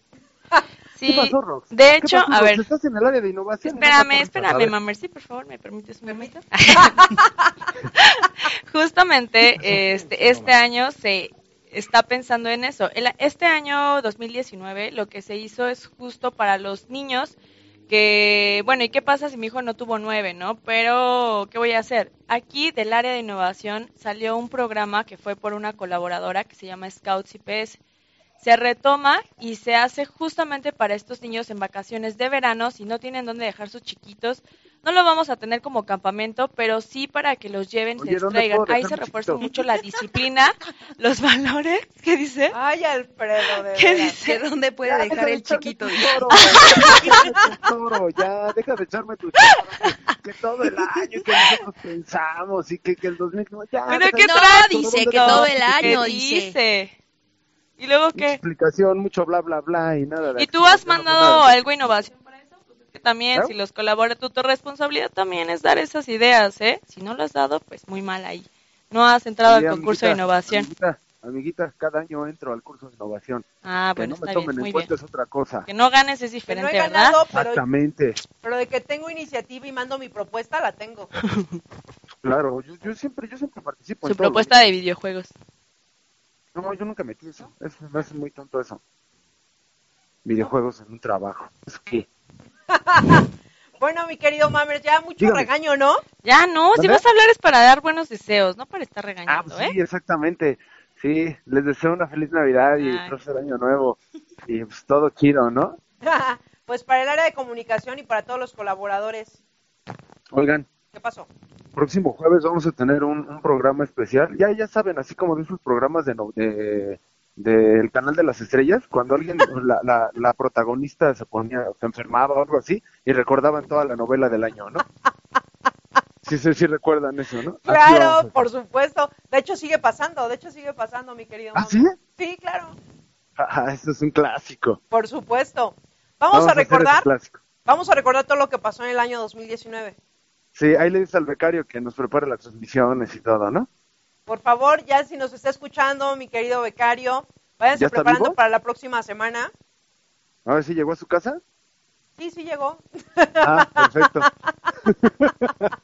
Sí, ¿Qué pasó, Rox? de ¿Qué hecho, pasó, a ver, Estás en el área de innovación. ¿no? espérame, espérame, ver. mamer, sí, por favor, ¿me permites un momento? *laughs* *laughs* Justamente, este, *laughs* este año se está pensando en eso. Este año 2019 lo que se hizo es justo para los niños que, bueno, ¿y qué pasa si mi hijo no tuvo nueve, no? Pero, ¿qué voy a hacer? Aquí del área de innovación salió un programa que fue por una colaboradora que se llama Scouts IPS. Se retoma y se hace justamente para estos niños en vacaciones de verano, si no tienen dónde dejar sus chiquitos. No lo vamos a tener como campamento, pero sí para que los lleven, Oye, se ¿dónde distraigan. Ahí se refuerza chiquito? mucho la disciplina, *laughs* los valores. ¿Qué dice? Ay, Alfredo, de ¿Qué dice? ¿De dónde puede Ya, dejar deja de el chiquito? toro, *laughs* toro, ya, deja de echarme tu toro, que, que todo el año que nosotros pensamos y que, que el 2000, no, ya, Pero deja ¿qué No, dice que ¿dónde todo el año, ¿Qué dice. dice? ¿Y luego Mucha qué? explicación, mucho bla, bla, bla y nada de ¿Y tú has no mandado nada. algo innovación para eso? Pues es que también, ¿Claro? si los colabora, tu, tu responsabilidad también es dar esas ideas, ¿eh? Si no lo has dado, pues muy mal ahí. No has entrado Oye, al concurso de innovación. Amiguita, amiguita, cada año entro al curso de innovación. Ah, que bueno, no me está bien, tomen muy en bien. cuenta es otra cosa. Que no ganes es Que no diferente, he ¿verdad? ganado, pero, Exactamente, pero de que tengo iniciativa y mando mi propuesta, la tengo. *laughs* claro, yo, yo siempre, yo siempre participo Su en todo. propuesta de videojuegos. No, yo nunca metí eso, eso me hace muy tonto eso. Videojuegos en un trabajo. ¿Eso qué? *laughs* Bueno, mi querido Mammers, ya mucho Dígame. regaño, ¿no? Ya, no, si vas a hablar es para dar buenos deseos, no para estar Ah, regañando, pues ¿eh? sí, exactamente. Sí, les deseo una feliz Navidad y Ay. próspero año nuevo. Y pues todo chido, ¿no? *laughs* pues para el área de comunicación y para todos los colaboradores. Oigan, ¿Qué pasó? próximo jueves vamos a tener un, un programa especial. Ya, ya saben, así como de esos programas de, no- de del canal de las estrellas, cuando alguien, *laughs* la, la, la protagonista se ponía, se enfermaba o algo así, y recordaban toda la novela del año, ¿no? Sí, sí, sí recuerdan eso, ¿no? Claro, por supuesto. De hecho, sigue pasando, de hecho, sigue pasando, mi querido ¿Ah, sí? Sí, claro, Ah, eso es un clásico. por supuesto. Vamos, a recordar, vamos a recordar todo lo que pasó en el año 2019. Sí, ahí le dices al becario que nos prepare las transmisiones y todo, ¿no? Por favor, ya si nos está escuchando, mi querido becario, váyanse ¿Ya está preparando vivo? para la próxima semana. A ver si llegó a su casa. Sí, sí llegó. Ah, perfecto. *laughs*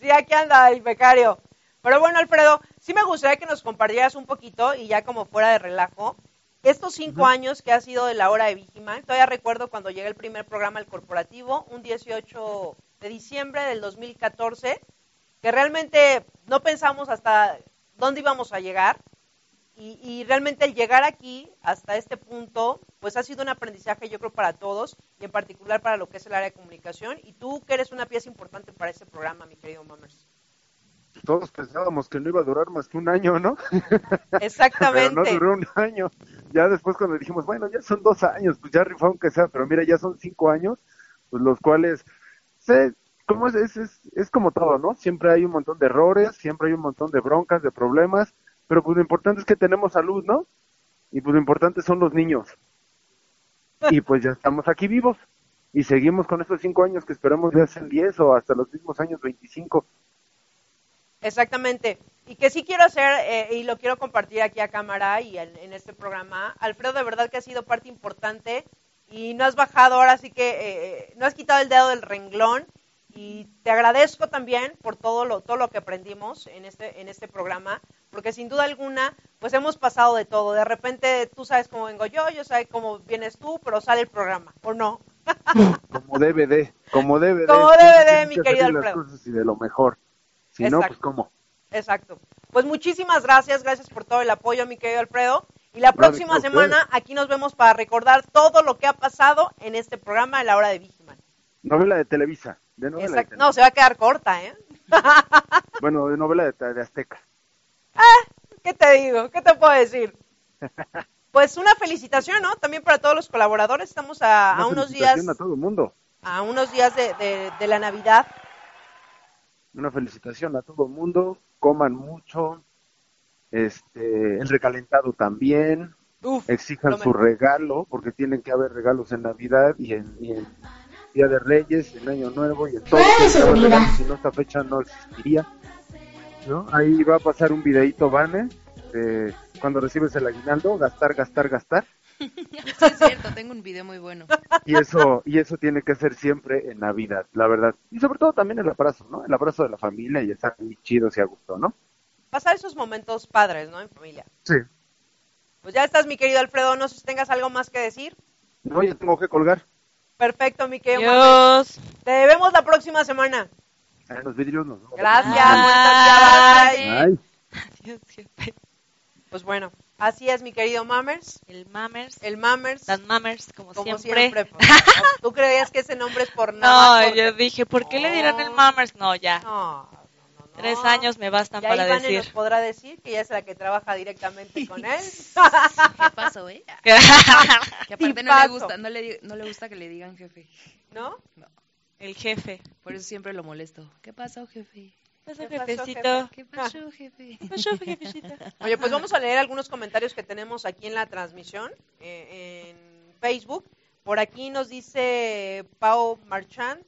Sí, aquí anda el becario. Pero bueno, Alfredo, sí me gustaría que nos compartieras un poquito y ya como fuera de relajo, estos cinco años que ha sido de la hora de Vigiman. Todavía recuerdo cuando llegué el primer programa al corporativo, un 18 de diciembre del 2014, que realmente no pensamos hasta dónde íbamos a llegar. Y, y realmente el llegar aquí hasta este punto, pues ha sido un aprendizaje yo creo para todos y en particular para lo que es el área de comunicación. Y tú que eres una pieza importante para este programa, mi querido Mammers. Todos pensábamos que no iba a durar más que un año, ¿no? Exactamente. *laughs* Pero no duró un año. Ya después cuando dijimos, bueno, ya son dos años, pues ya rifó aunque sea, pero mira, ya son cinco años, pues los cuales, sé, ¿cómo es? Es, es, como todo, ¿no? Siempre hay un montón de errores, siempre hay un montón de broncas, de problemas, pero pues lo importante es que tenemos salud, ¿no? Y pues lo importante son los niños. Y pues ya estamos aquí vivos. Y seguimos con estos cinco años que esperamos ya sean diez o hasta los mismos años 25. Exactamente. Y que sí quiero hacer, eh, y lo quiero compartir aquí a cámara y en este programa, Alfredo de verdad que ha sido parte importante y, no has bajado, ahora sí que eh, no has quitado el dedo del renglón y te agradezco también por todo lo, todo lo que aprendimos en este, en este programa, porque sin duda alguna, pues hemos pasado de todo. De repente tú sabes cómo vengo yo, yo sé cómo vienes tú, pero sale el programa, ¿o no? *laughs* Como DVD, como DVD. Como DVD, mi querido Alfredo. y de lo mejor. Si no, pues cómo. Exacto. Pues muchísimas gracias, gracias por todo el apoyo, mi querido Alfredo. Y la próxima semana aquí nos vemos para recordar todo lo que ha pasado en este programa de la hora de Vigiman. Novela de Televisa. De novela No, se va a quedar corta, ¿eh? *laughs* bueno, de novela de, Azteca. Ah, ¿qué te digo? ¿Qué te puedo decir? *laughs* Pues una felicitación, ¿no? También para todos los colaboradores. Estamos a, unos días. a todo el mundo. A unos días de, de, la Navidad. Una felicitación a todo el mundo. Coman mucho. Este, el recalentado también. Exijan su regalo, porque tienen que haber regalos en Navidad y en, Día de Reyes, en Año Nuevo y en todo. Si no, esta fecha no existiría. ¿no? Ahí va a pasar un videito, Vane, de cuando recibes el aguinaldo, gastar, gastar, gastar. *laughs* sí, es cierto, tengo un video muy bueno. Y eso, y eso tiene que ser siempre en Navidad, la verdad. Y sobre todo también el abrazo, ¿no? El abrazo de la familia y estar muy chido si a gusto, ¿no? Pasar esos momentos padres, ¿no? En familia. Sí. Pues ya estás, mi querido Alfredo. No sé si tengas algo más que decir. No, ya tengo que colgar. Perfecto, mi querido. Adiós. Te vemos la próxima semana. En los vidrios nos Gracias. Bye. Adiós, pues bueno, así es mi querido Mammers. El Mammers. El Mammers. Las Mammers, como, siempre. Pues, *laughs* ¿Tú creías que ese nombre es por nada? No, yo dije, ¿por qué le dirán el Mammers? No, ya. No. Tres años me bastan ya para Ivane decir. nos podrá decir que ella es la que trabaja directamente con él. *laughs* ¿Qué pasó, eh? *laughs* *laughs* que aparte no le, gusta, no, le, no le gusta que le digan jefe. ¿No? No. El jefe. Por eso siempre lo molesto. ¿Qué pasó, jefe? ¿Qué jefecito? ¿Qué pasó, jefe? ¿Qué pasó, jefecito? Oye, pues vamos a leer algunos comentarios que tenemos aquí en la transmisión, eh, en Facebook. Por aquí nos dice Pau Marchand,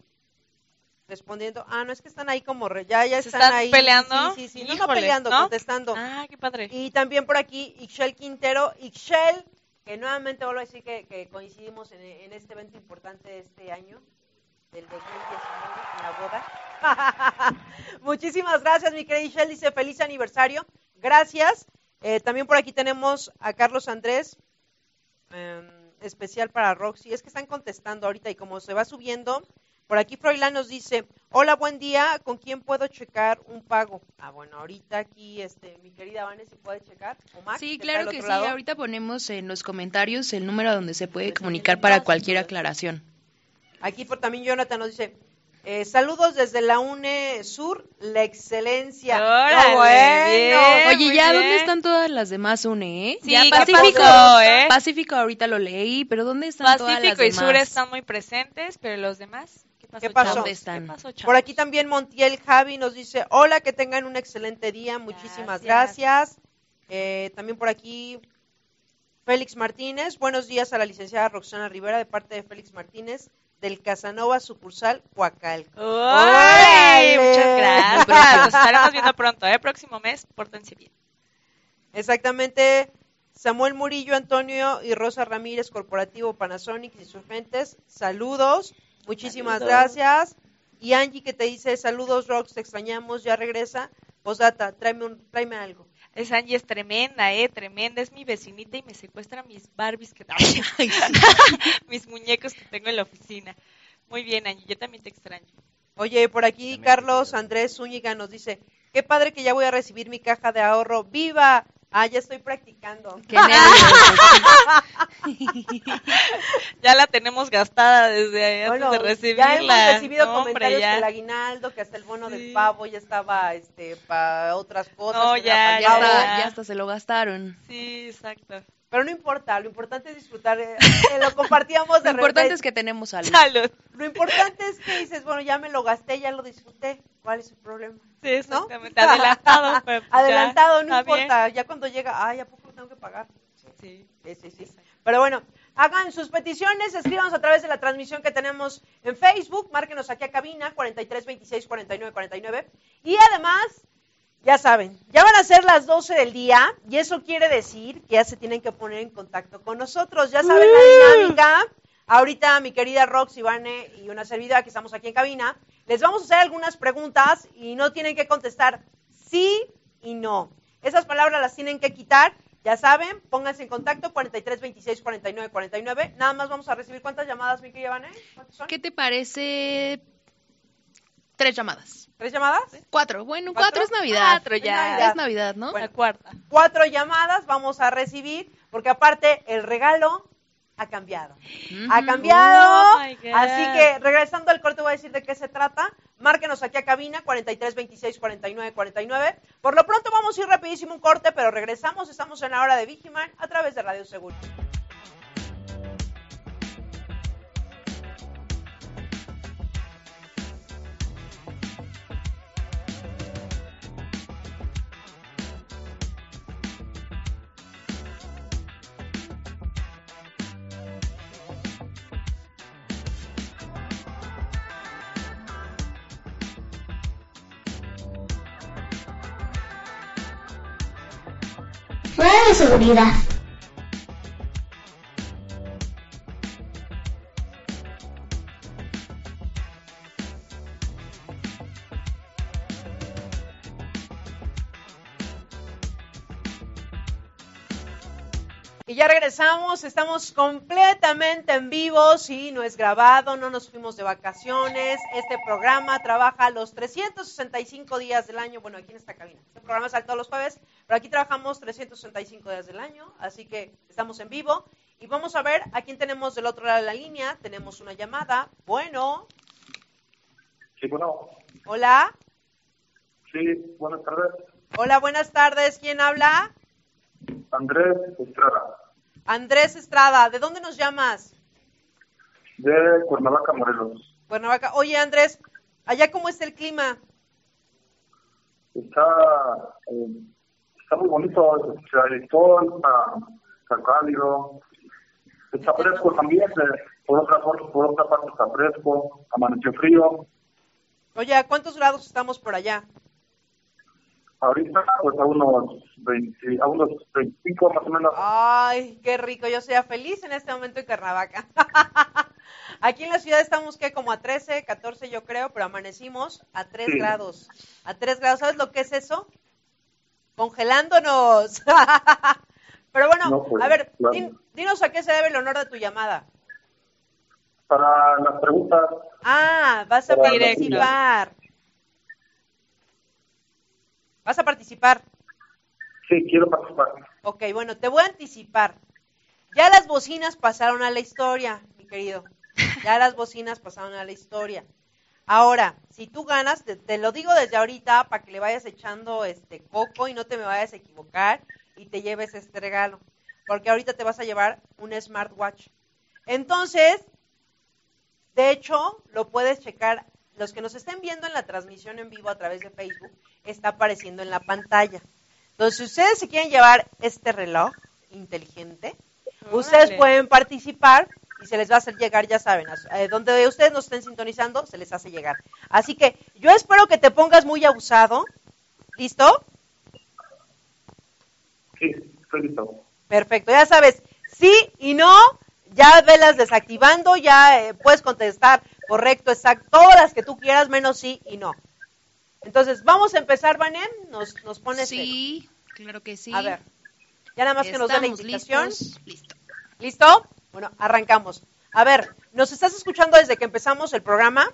respondiendo. Ah, no es que están ahí como ya, ya están, ahí. peleando? Sí, sí, sí. no, peleando, contestando. Ah, qué padre. Y también por aquí Ixchel Quintero. Ixchel, que nuevamente vuelvo a decir que, coincidimos en, en, este evento importante de este año, del 2019, en la boda. *laughs* Muchísimas gracias, mi querida Ishel. Dice feliz aniversario. Gracias. Eh, también por aquí tenemos a Carlos Andrés, em, especial para Roxy. Es que están contestando ahorita y como se va subiendo, por aquí Froilán nos dice, hola, buen día, ¿con quién puedo checar un pago? Ah, bueno, ahorita aquí, este, mi querida Vanessa, ¿si puede checar? sí, claro que sí, ahorita ponemos en los comentarios el número donde se puede comunicar para cualquier aclaración. Aquí por también Jonathan nos dice, eh, saludos desde la UNE Sur, la excelencia. Oye, ya, ¿dónde están todas las demás UNE? Eh? Sí, ya Pacífico, ¿eh? Pacífico ahorita lo leí, pero ¿dónde están todas las demás? Pacífico y Sur están muy presentes, pero los demás, ¿qué pasó? ¿Dónde están? Por aquí también Montiel Javi nos dice, hola, que tengan un excelente día, muchísimas gracias. Eh, también por aquí Félix Martínez, buenos días a la licenciada Roxana Rivera de parte de Félix Martínez del Casanova sucursal Huacalco. ¡Ay! Muchas gracias. Nos estaremos viendo pronto, ¿eh? Próximo mes, pórtense bien. Exactamente. Samuel Murillo, Antonio y Rosa Ramírez, Corporativo Panasonic y sus gentes, saludos. Muchísimas gracias. Y Angie que te dice, saludos Rox, te extrañamos, ya regresa. Posdata, tráeme, un, tráeme algo. Esa Angie es tremenda, eh, tremenda, es mi vecinita y me secuestra mis Barbies que *laughs* *laughs* mis muñecos que tengo en la oficina. Muy bien, Angie, yo también te extraño. Oye, por aquí Carlos Andrés Zúñiga nos dice, qué padre que ya voy a recibir mi caja de ahorro. ¡Viva! Ah, ya estoy practicando. Qué *laughs* ya la tenemos gastada desde antes de recibirla. Ya hemos recibido comentarios que el aguinaldo, que hasta el bono del pavo ya estaba este para otras cosas. No, ya, ya, ya, hasta se lo gastaron. Sí, exacto. Pero no importa, lo importante es disfrutar, eh, *laughs* eh, lo compartíamos de Lo importante es que tenemos salud. salud. Lo importante es que dices, bueno, ya me lo gasté, ya lo disfruté, ¿cuál es el problema? Sí, exactamente, adelantado. *laughs* Pues, adelantado, no importa, ya cuando llega, ay, ¿a poco lo tengo que pagar? Sí, sí, sí. sí. Pero bueno, hagan sus peticiones, escríbanos a través de la transmisión que tenemos en Facebook, márquenos aquí a cabina, 43 26 49 49, y además ya saben, ya van a ser las 12 del día y eso quiere decir que ya se tienen que poner en contacto con nosotros. Ya saben la dinámica. Ahorita mi querida Rox, Ivane y una servidora que estamos aquí en cabina, les vamos a hacer algunas preguntas y no tienen que contestar sí y no. Esas palabras las tienen que quitar. Ya saben, pónganse en contacto 43 26 49 49. Nada más vamos a recibir cuántas llamadas, mi querida Ivane? ¿Qué te parece? Tres llamadas. ¿Tres llamadas? Cuatro. Bueno, ¿Cuatro? cuatro, es Navidad. Cuatro ya. Navidad. Es Navidad, ¿no? Bueno. La cuarta. Cuatro llamadas vamos a recibir porque aparte el regalo ha cambiado. Ha cambiado. Oh, my God. así que regresando al corte voy a decir de qué se trata. Márquenos aquí a cabina 43 26 49 49. Por lo pronto vamos a ir rapidísimo un corte, pero regresamos. Estamos en la hora de Vigiman a través de Radio Seguro. Fuera de seguridad. Ya regresamos, estamos completamente en vivo, sí, no es grabado, no nos fuimos de vacaciones. Este programa trabaja los 365 días del año, bueno, aquí en esta cabina. Este programa sale todos los jueves, pero aquí trabajamos 365 días del año, así que estamos en vivo. Y vamos a ver a quién tenemos del otro lado de la línea. Tenemos una llamada. Bueno, Sí, bueno, hola, sí, buenas tardes. hola, buenas tardes. ¿Quién habla? Andrés Estrada, Andrés Estrada. ¿De dónde nos llamas? de Cuernavaca, Morelos. Cuernavaca. Oye, Andrés, ¿allá cómo está el clima? Está, eh, está muy bonito, el sol, está, está cálido, está fresco también, eh, por otra, por, por otra parte está fresco, amaneció frío. Oye, ¿a cuántos grados estamos por allá? Ahorita, pues a unos 20, a unos 25 más o menos. Ay, qué rico. Yo sería feliz en este momento en Cuernavaca. *laughs* Aquí en la ciudad estamos que como a 13, 14 yo creo, pero amanecimos a 3 Sí. grados. A 3 grados. ¿Sabes lo que es eso? Congelándonos. *laughs* pero bueno, No, pues, a ver, claro. din- dinos a qué se debe el honor de tu llamada. Para las preguntas, Ah, vas a participar. Vas a participar. sí, quiero participar. Ok, bueno, te voy a anticipar. Ya las bocinas pasaron a la historia, mi querido. Ya las bocinas pasaron a la historia. Ahora, si tú ganas, te, te lo digo desde ahorita para que le vayas echando este coco y no te me vayas a equivocar y te lleves este regalo. Porque ahorita te vas a llevar un smartwatch. Entonces, de hecho, lo puedes checar. Los que nos estén viendo en la transmisión en vivo a través de Facebook, está apareciendo en la pantalla. Entonces, si ustedes se quieren llevar este reloj inteligente, ustedes pueden participar y se les va a hacer llegar, ya saben, a eh, donde ustedes nos estén sintonizando, se les hace llegar. Así que yo espero que te pongas muy abusado. ¿Listo? Sí, estoy listo. Perfecto, ya sabes, sí y no, ya velas desactivando, ya eh, puedes contestar correcto, exacto, todas las que tú quieras, menos sí y no. Entonces, vamos a empezar, Vanem, nos, nos pones Sí, claro que sí. A ver, ya nada más que nos dé la indicación. listos. Listo. ¿Listo? Bueno, arrancamos. A ver, ¿nos estás escuchando desde que empezamos el programa?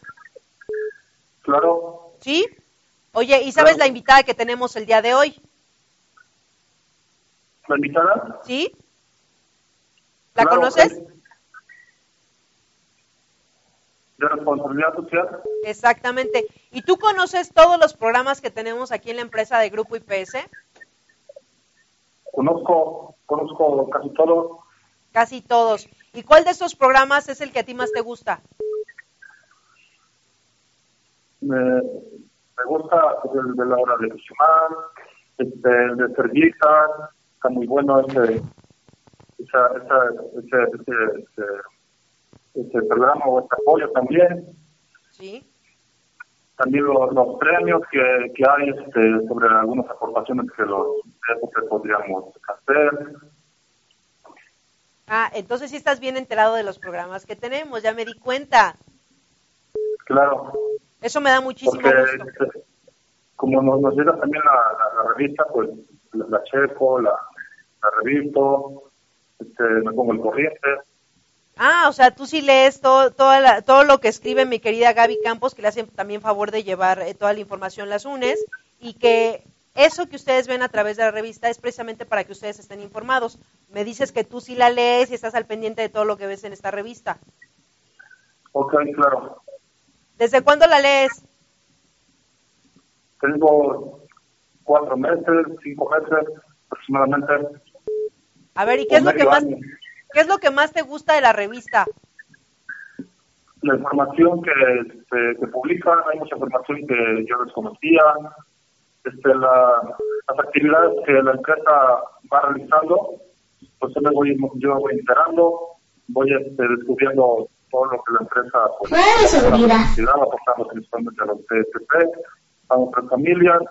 Claro, ¿Sí? Oye, ¿y sabes Claro. la invitada que tenemos el día de hoy? la invitada. ¿Sí? ¿La Claro, conoces? De responsabilidad social. Exactamente. ¿Y tú conoces todos los programas que tenemos aquí en la empresa de Grupo IPS? Conozco, conozco casi todo. Casi todos. ¿Y cuál de estos programas es el que a ti más te gusta? Me, me gusta el de la hora de Shimán, este, el de Servitas, está muy bueno ese, esa, esa, ese, ese, ese, ese programa o este apoyo también. ¿Sí? También los, los premios que, que hay este, sobre algunas aportaciones que los que podríamos hacer. Ah, entonces sí estás bien enterado de los programas que tenemos, ya me di cuenta. Claro. Eso me da muchísimo Porque gusto. este, como nos, nos llega también la, la- la revista, pues la, la checo, la, la revisto, este, me pongo el corriente. Ah, o sea, tú sí lees todo, toda la- todo lo que escribe mi querida Gaby Campos, que le hacen también favor de llevar eh, toda la información las UNES, y que eso que ustedes ven a través de la revista es precisamente para que ustedes estén informados. Me dices que tú sí la lees y estás al pendiente de todo lo que ves en esta revista. Ok, claro. ¿Desde cuándo la lees? Tengo cuatro meses, cinco meses aproximadamente. A ver, ¿y qué es lo que más, qué es lo que más te gusta de la revista? La información que se, se publica, hay mucha información que yo desconocía. Este, la, las actividades que la empresa va realizando, pues yo me voy, yo voy enterando, voy este, descubriendo todo lo que la empresa pues, está aportando principalmente a los TSP, a nuestras familias.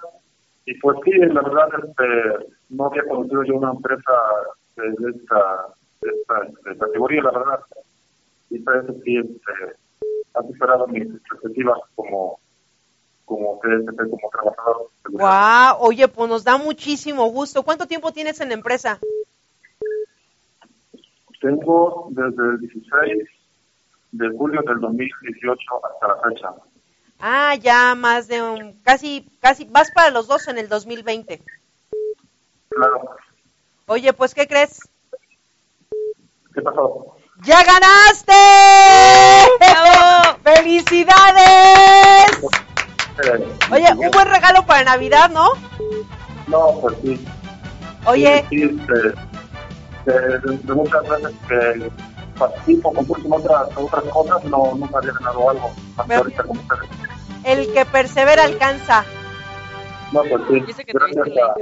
Y pues sí, la verdad, este, no había conocido yo una empresa de, de esta, de esta este, categoría, la verdad. Y parece que sí, este, ha superado mis expectativas como, como TSP, como trabajador. Guau, oye, pues nos da muchísimo gusto. ¿Cuánto tiempo tienes en la empresa? Tengo desde el 16 de julio del 2018 hasta la fecha. Ah, ya más de un, casi, casi, vas para los dos en el 2020. Claro. Oye, pues, ¿qué crees? ¿Qué pasó? ¡Ya ganaste! ¡Felicidades! Oye, un buen regalo para Navidad, ¿no? No, pues sí. Oye, Sí, este, de, de- de muchas veces que participo, concurso en otras, otras cosas, no, nunca había ganado algo. Hasta ahorita con ustedes. el que persevera alcanza. No, pues sí. Dice que te Gracias a,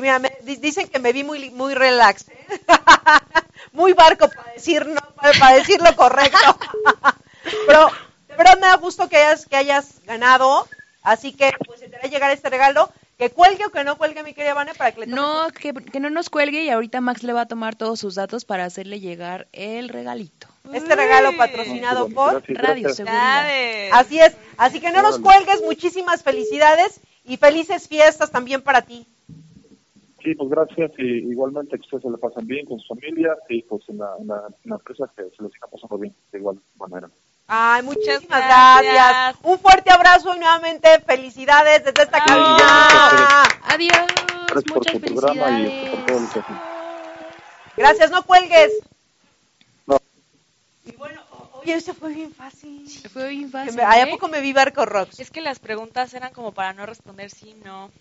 mira, me- dicen que me vi muy, muy relax. ¿eh? *laughs* muy barco para decir, no, para, para decir lo correcto. *laughs* Pero de verdad me da gusto que hayas, que hayas ganado. Así que, pues, se te va a llegar este regalo. Que cuelgue o que no cuelgue, mi querida Vane, para que le No, que, que no nos cuelgue y ahorita Max le va a tomar todos sus datos para hacerle llegar el regalito. este regalo patrocinado por... Gracias, Radio gracias. Seguridad. Así es. Así que no nos cuelgues. Muchísimas felicidades y felices fiestas también para ti. Sí, pues gracias y igualmente que ustedes se lo pasan bien con sus familias y pues en la, en la, en la empresa que se lo siga pasando bien de igual manera. Ay, muchísimas Muchas gracias. gracias. Un fuerte abrazo y nuevamente felicidades desde esta cabina. Adiós. Gracias por Muchas su programa y felicidades. por todo lo que hacen. Gracias, no cuelgues. No. Y bueno, oye, eso fue bien fácil. Fue bien fácil. ¿A ¿eh? poco me vi Barco Rocks? Es que las preguntas eran como para no responder sí, no.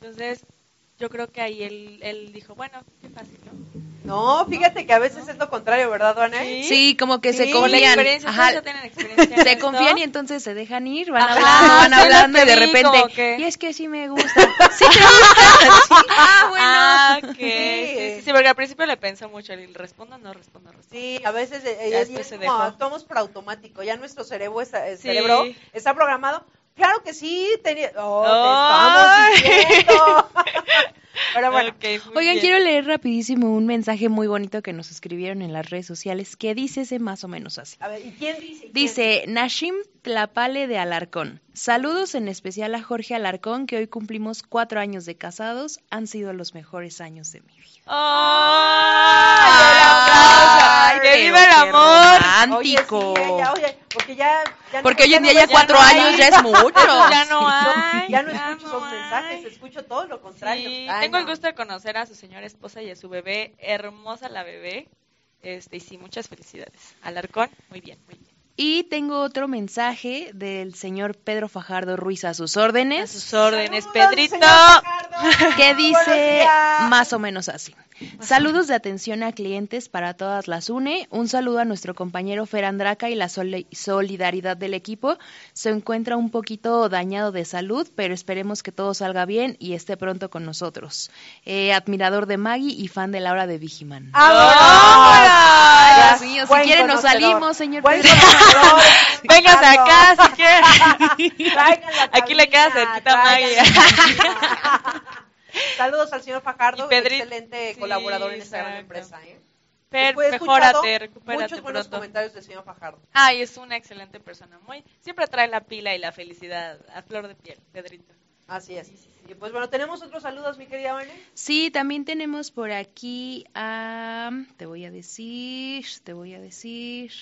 Entonces, yo creo que ahí él, él dijo, bueno, qué fácil, ¿no? No, fíjate que a veces es lo contrario, ¿verdad, Duane? Sí, como que se Sí. La confían. experiencia, Ajá, ya se confían y entonces se dejan ir, van Ajá, hablando, van hablando y de repente, y es que sí me gusta. *laughs* Sí te gusta. *laughs* Sí. Ah, bueno. Ah, ok. Sí. Sí, sí, sí, porque al principio le pensó mucho, el respondo, no respondo, respondo. Sí, a veces eh, Ya es, después es se como dejó. actuamos por automático, ya nuestro cerebro está, el Sí. cerebro está programado. Claro que sí, tenía... Oh, te estamos diciendo. *laughs* Pero bueno, Ok, muy Oigan, bien. quiero leer rapidísimo un mensaje muy bonito que nos escribieron en las redes sociales que dice ese más o menos así. a ver, ¿y quién dice? ¿Quién? Dice Nashim Tlapale de Alarcón. Saludos en especial a Jorge Alarcón, que hoy cumplimos cuatro años de casados. Han sido los mejores años de mi vida. ¡Ay, el aplauso! ¡Que viva el amor! romántico. Oye, sí, ya, oye, porque ya... ya no- Porque hoy en día ya cuatro no años hay. ya es *laughs* mucho. Ya no hay. Ya no escucho no esos mensajes, escucho todo lo contrario. Sí, Ay, tengo el gusto de conocer a su señora esposa y a su bebé, hermosa la bebé. Este, y sí, muchas felicidades. Alarcón, muy bien, muy bien. Y tengo otro mensaje del señor Pedro Fajardo Ruiz a sus A órdenes, sus órdenes, Saludos, Pedrito. que dice más o menos así. Saludos de atención a clientes para todas las UNE. Un saludo a nuestro compañero Fer Andraca y la soli- solidaridad del equipo. Se encuentra un poquito dañado de salud, pero esperemos que todo salga bien y esté pronto con nosotros. Eh, admirador de Maggie y fan de Laura de Vigiman. Mío, si Buen quieren nos salimos, señor Buen Pedro. *laughs* Véngase acá si quiere. Traigan *laughs* la Aquí le queda cerquita Maggie. *laughs* Saludos al señor Fajardo, Pedri- excelente sí, colaborador en esta gran empresa. ¿eh? Per, mejórate, recupérate Muchos buenos pronto. comentarios del señor Fajardo. Ay, es una excelente persona. Muy, siempre trae la pila y la felicidad a flor de piel, Pedrito. Así es. Y pues bueno, tenemos otros saludos, mi querida Vane. Sí, también tenemos por aquí a... Te voy a decir, te voy a decir...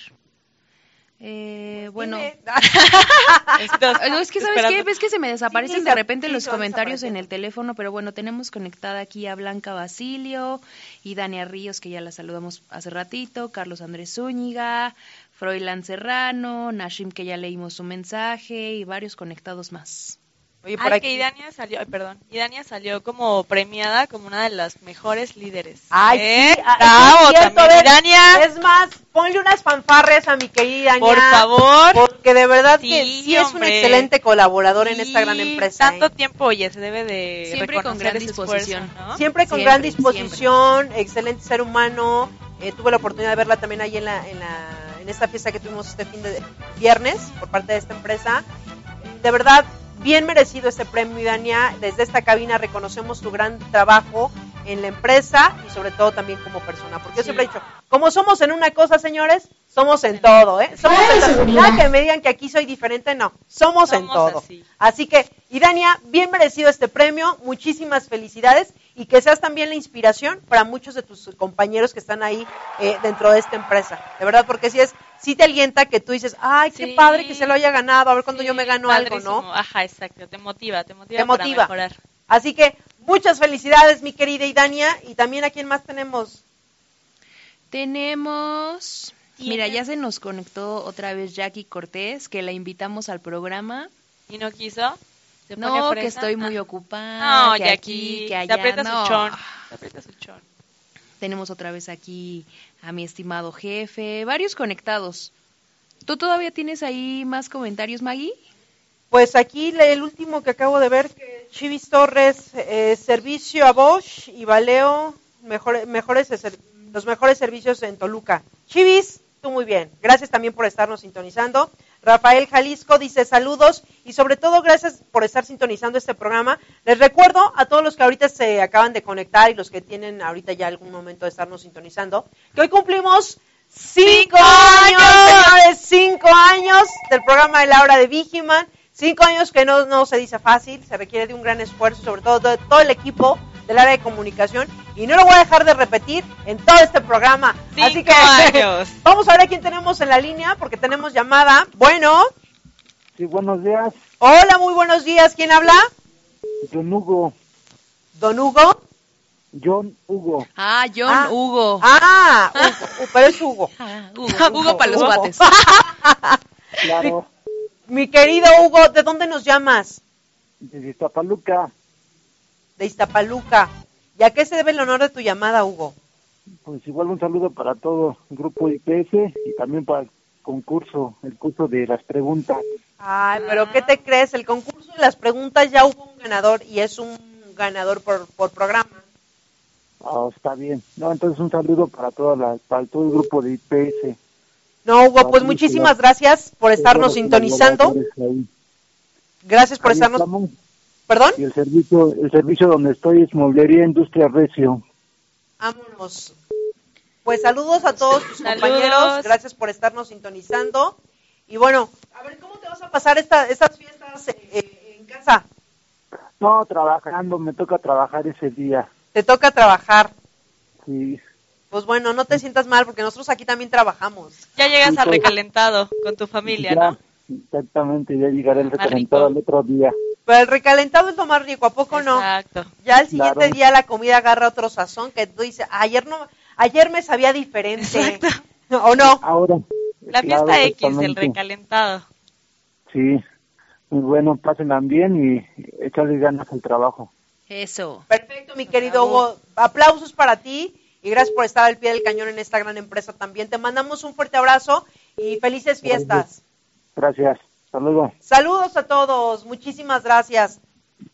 Eh, bueno, Dime. *laughs* Estás no, es que ¿sabes esperando. qué? Ves que se me desaparecen Sí, de repente sí, los comentarios en el teléfono, pero bueno, tenemos conectada aquí a Blanca Basilio y Dania Ríos, que ya la saludamos hace ratito, Carlos Andrés Zúñiga, Froilán Serrano, Nashim, que ya leímos su mensaje, y varios conectados más. Oye, por Ay, aquí. que Idania salió, ay, perdón, Idania salió como premiada como una de las mejores líderes. Ay, ¿Eh? sí, ah, Bravo, cierto, también, Idania, Es más, ponle unas fanfarres a mi querida por Ania, favor. Porque de verdad que Sí, sí es un excelente colaborador en esta Sí, gran empresa. Tanto ¿eh? tiempo, oye, se debe de Siempre con gran esfuerzo, disposición. ¿no? Siempre con Siempre, gran disposición, excelente ser humano. Eh, tuve la oportunidad de verla también ahí en, la, en, la, en esta fiesta que tuvimos este fin de viernes por parte de esta empresa. De verdad, bien merecido este premio, Dania. Desde esta cabina reconocemos tu gran trabajo en la empresa y sobre todo también como persona. Porque yo siempre he dicho, como somos en una cosa, señores, somos en todo, ¿eh? Somos en todo. Que me digan que aquí soy diferente, no. Somos, en Somos todo. así. Así que, Idania, bien merecido este premio, muchísimas felicidades y que seas también la inspiración para muchos de tus compañeros que están ahí eh, dentro de esta empresa. De verdad, porque si es, si te alienta que tú dices, ay, qué Sí. padre que se lo haya ganado, a ver cuando Sí, yo me gano algo. ¿no? Ajá, exacto, te motiva, te motiva, Te motiva. para mejorar. Así que, muchas felicidades, mi querida Idania, y también a quién más tenemos. Tenemos... Mira, ya se nos conectó otra vez Jackie Cortés, que la invitamos al programa. ¿Y no quiso? ¿Se pone No, que estoy muy Ah. ocupada, No, que ya aquí, aquí, que allá. se aprieta no. su chón. Se aprieta su chón. Tenemos otra vez aquí a mi estimado jefe, varios conectados. ¿Tú todavía tienes ahí más comentarios, Maggie? Pues aquí el último que acabo de ver, que Chivis Torres, eh, servicio a Bosch y Valeo, mejor- mejores, los mejores servicios en Toluca. Chivis, tú muy bien. Gracias también por estarnos sintonizando. Rafael Jalisco dice saludos y sobre todo gracias por estar sintonizando este programa. Les recuerdo a todos los que ahorita se acaban de conectar y los que tienen ahorita ya algún momento de estarnos sintonizando, que hoy cumplimos cinco años, señores, cinco años del programa de la hora de Vigiman. Cinco años que no, no se dice fácil, se requiere de un gran esfuerzo, sobre todo de todo el equipo del área de comunicación. Y no lo voy a dejar de repetir en todo este programa. Así que *laughs* años. vamos a ver a quién tenemos en la línea, porque tenemos llamada. Bueno, Sí, buenos días, hola, muy buenos días. ¿Quién habla? Don Hugo. Don Hugo. John Hugo. Ah, John Ah. Hugo. Ah, *laughs* Hugo, pero es Hugo. Ah, Hugo, Hugo para los Hugo. bates. *laughs* Claro, Mi querido Hugo, ¿de dónde nos llamas? desde Iztapaluca. De Iztapaluca. ¿Y a qué se debe el honor de tu llamada, Hugo? Pues igual un saludo para todo el grupo IPS y también para el concurso, el curso de las preguntas. Ay, pero ¿qué te crees? El concurso de las preguntas ya hubo un ganador y es un ganador por, por programa. Ah, está bien. No, entonces un saludo para toda la, para todo el grupo de IPS. No, Hugo, pues muchísimas gracias por estarnos sintonizando. Gracias por estarnos. ¿Perdón? Y el servicio, el servicio donde estoy es Mueblería Industria Recio. Vámonos. Pues saludos a todos tus Saludos. compañeros. Gracias por estarnos sintonizando. Y bueno, a ver, ¿cómo te vas a pasar esta, estas fiestas eh, eh, en casa? No, trabajando, me toca trabajar ese día. Te toca trabajar. Sí, Pues bueno, no te sientas mal porque nosotros aquí también trabajamos. Ya llegas Sí, al recalentado con tu familia, ya, ¿no? exactamente, ya llegaré el Más recalentado el otro día. Pero el recalentado es lo más rico, ¿a poco no? Exacto. Ya el siguiente Claro. día la comida agarra otro sazón que tú dices, ayer no, ayer me sabía diferente. *laughs* ¿O no? Ahora. La claro, fiesta X, el recalentado. Sí, muy bueno, pásenla bien y échale ganas al trabajo. Eso. Perfecto, mi querido Hugo. Aplausos para ti y gracias por estar al pie del cañón en esta gran empresa también. Te mandamos un fuerte abrazo y felices fiestas. Gracias, hasta luego. Saludos a todos, muchísimas gracias.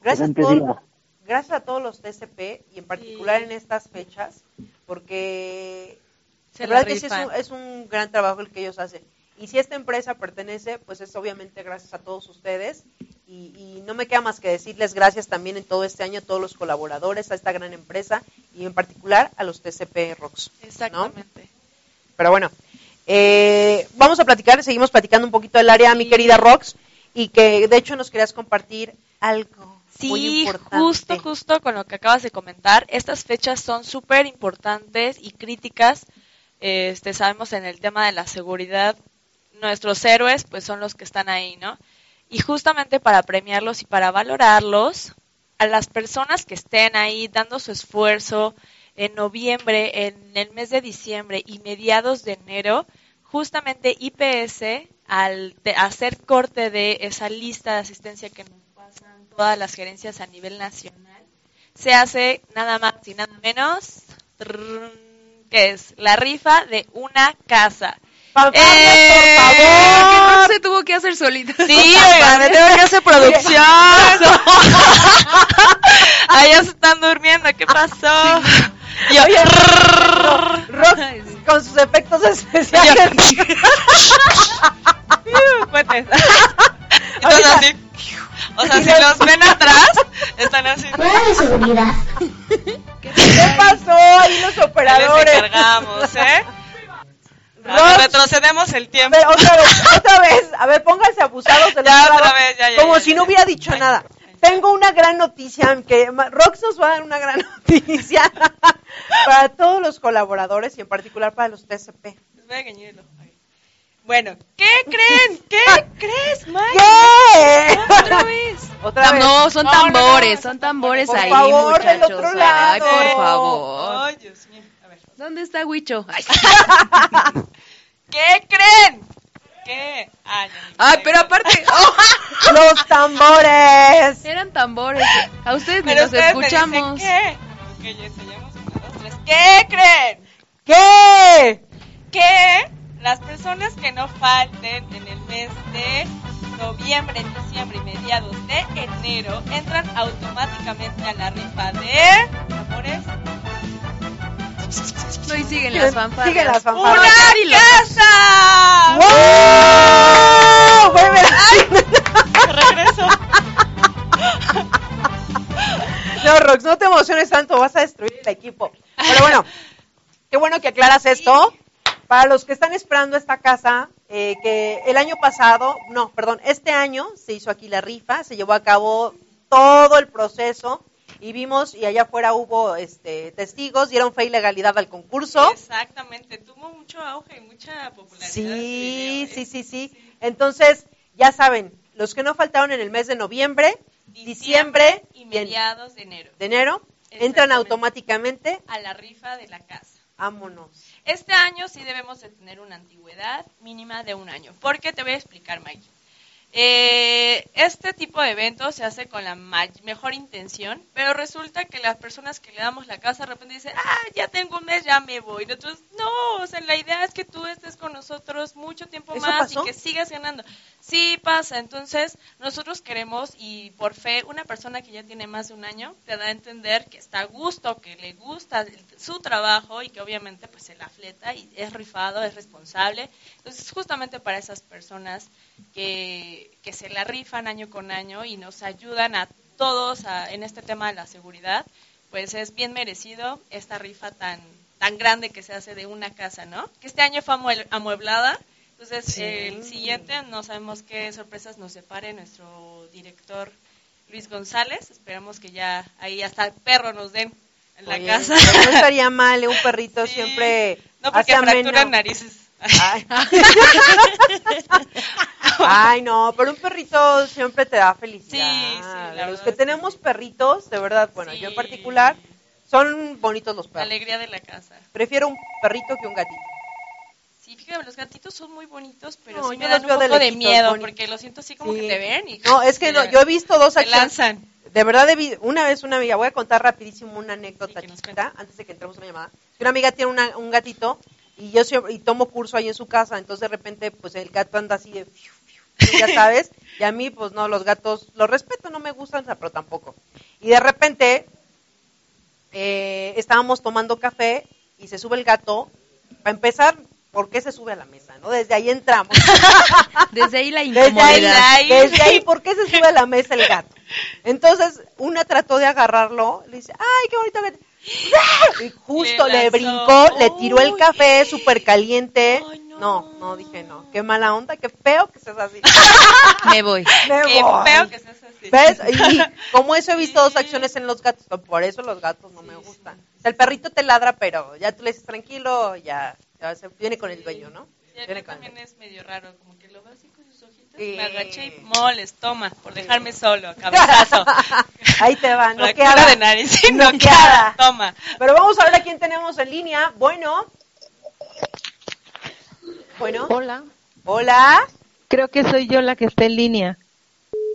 Gracias, por- gracias a todos los TCP y en particular Sí. en estas fechas, porque Se la verdad que sí es un, es un gran trabajo el que ellos hacen. Y si esta empresa pertenece, pues es obviamente gracias a todos ustedes y, y no me queda más que decirles gracias también en todo este año a todos los colaboradores, a esta gran empresa y en particular a los TCP Rocks. ¿no? Exactamente. Pero bueno, eh, vamos a platicar, seguimos platicando un poquito del área, mi querida Rox, y que de hecho nos querías compartir algo muy Sí, importante. justo, justo con lo que acabas de comentar. Estas fechas son súper importantes y críticas. Este, sabemos en el tema de la seguridad, nuestros héroes pues son los que están ahí, ¿no? Y justamente para premiarlos y para valorarlos, a las personas que estén ahí dando su esfuerzo en noviembre, en el mes de diciembre y mediados de enero, justamente IPS, al hacer corte de esa lista de asistencia que nos pasan todas las gerencias a nivel nacional, se hace nada más y nada menos que es la rifa de una casa. Fanfarrias, Eh, por Que favor. no se tuvo que hacer solita. Sí, *laughs* oigan, me tengo que hacer producción. *laughs* *laughs* Allá se están durmiendo, ¿qué pasó? Oye, Rox con sus efectos especiales. *laughs* Están *laughs* así. O sea, si los ven atrás, están así. *laughs* ¿Qué pasó ahí los Ya Les operadores? encargamos, ¿eh? Retrocedemos el tiempo. ver, otra vez, otra vez. A ver, pónganse abusados del Ya, otra lado, vez, ya, ya, Como ya, si ya, no ya. hubiera dicho Ay, nada. Tengo una gran noticia, que Rox nos va a dar una gran noticia para todos los colaboradores y en particular para los TCP. Les voy a. Ay. Bueno, ¿qué creen? ¿Qué *laughs* crees, Mike? ¿Qué? Otra vez. Otra vez. No, son No, no, no, tambores, son tambores Por ahí, favor, del muchachos. otro lado. Ay, por favor. Ay, Dios mío. A ver. ¿Dónde está Huicho? Ay, *laughs* ¿Qué creen? ¿Qué? Ay, ya ni Ay, pero aparte, *laughs* Los tambores. eran tambores. A ustedes ni Pero nos ustedes me dicen, escuchamos. ¿qué? Ok, ya dos, tres. ¿Qué creen? ¿Qué? que las personas que no falten en el mes de noviembre, diciembre y mediados de enero entran automáticamente a la rifa de amores No, y siguen las fanfarrias. Siguen las una fanfarrias. dilo. casa. ¡Wow! No, Rox, no te emociones tanto, vas a destruir el equipo. Pero bueno, qué bueno que aclaras esto. Para los que están esperando esta casa, eh, que el año pasado, no, perdón, este año se hizo aquí la rifa, se llevó a cabo todo el proceso y vimos, y allá afuera hubo este, testigos, dieron fe y legalidad al concurso. Exactamente, tuvo mucho auge y mucha popularidad. Sí, video, sí, ¿eh? sí, sí. Entonces, ya saben, los que no faltaron en el mes de noviembre, diciembre y mediados de enero de enero, entran automáticamente. a la rifa de la casa. Vámonos. Este año sí debemos de tener una antigüedad mínima de un año. ¿Por qué? Te voy a explicar, Mike. Eh, este tipo de eventos se hace con la mejor intención, pero resulta que las personas que le damos la casa de repente dicen, ah, ya tengo un mes, ya me voy. Y nosotros, no, o sea, la idea es que tú estés con nosotros mucho tiempo ¿Eso más pasó? y que sigas ganando. Sí pasa, entonces nosotros queremos y por fe una persona que ya tiene más de un año te da a entender que está a gusto, que le gusta su trabajo y que obviamente pues se la fleta y es rifado, es responsable. Entonces justamente para esas personas que, que se la rifan año con año y nos ayudan a todos a- en este tema de la seguridad, pues es bien merecido esta rifa tan tan grande que se hace de una casa, ¿no? Que este año fue amue- amueblada, entonces Sí. el siguiente no sabemos qué sorpresas nos separe nuestro director Luis González, esperamos que ya ahí hasta el perro nos den en la Oye, casa. No estaría mal, ¿eh? un perrito Sí. siempre No, porque fracturan narices. Ay. *laughs* *laughs* *laughs* Ay, no, pero un perrito siempre te da felicidad. Sí, sí, la Los que tenemos sí. perritos, de verdad, bueno, yo en particular, son bonitos los La perros. alegría de la casa. Prefiero un perrito que un gatito. Sí, fíjate, los gatitos son muy bonitos, pero No, sí me dan un de poco de lejitos, miedo, bonitos. porque lo siento así como Sí. que te ven y... No, es que no, *laughs* yo he visto dos acciones. lanzan. De verdad, una vez una amiga, voy a contar rapidísimo una anécdota Sí, chiquita, antes de que entremos a una llamada. Una amiga tiene una- un gatito y yo siempre- y tomo curso ahí en su casa, entonces de repente pues el gato anda así de, fiu, ya sabes, y a mí pues no, los gatos los respeto, no me gustan, pero tampoco. Y de repente eh, estábamos tomando café y se sube el gato, para empezar, ¿por qué se sube a la mesa? ¿no? Desde ahí entramos. *laughs* Desde ahí la Desde ahí, incomodidad. desde ahí, ¿por qué se sube a la mesa el gato? Entonces, una trató de agarrarlo, le dice, ¡ay, qué bonito gato! *laughs* Y justo Le brincó, le tiró el café súper caliente. No. no. no, dije no. Qué mala onda, qué feo que seas así. *laughs* Me voy. Me Qué voy. feo que seas así. ¿Ves? Y *laughs* como eso he visto dos acciones en los gatos, por eso los gatos no me gustan. O sea, el perrito te ladra, pero ya tú le dices tranquilo, ya, ya se viene con el dueño, ¿no? Sí, Viene con el también es medio raro, como que lo veo así con sus ojitos, Sí. me agaché y moles, toma, por dejarme solo, cabezazo. *laughs* Ahí te va, *laughs* no queda de nariz, sí, Noqueada. noqueada, toma. Pero vamos a ver a quién tenemos en línea. Bueno. Bueno. Hola, Hola. creo que soy yo la que está en línea.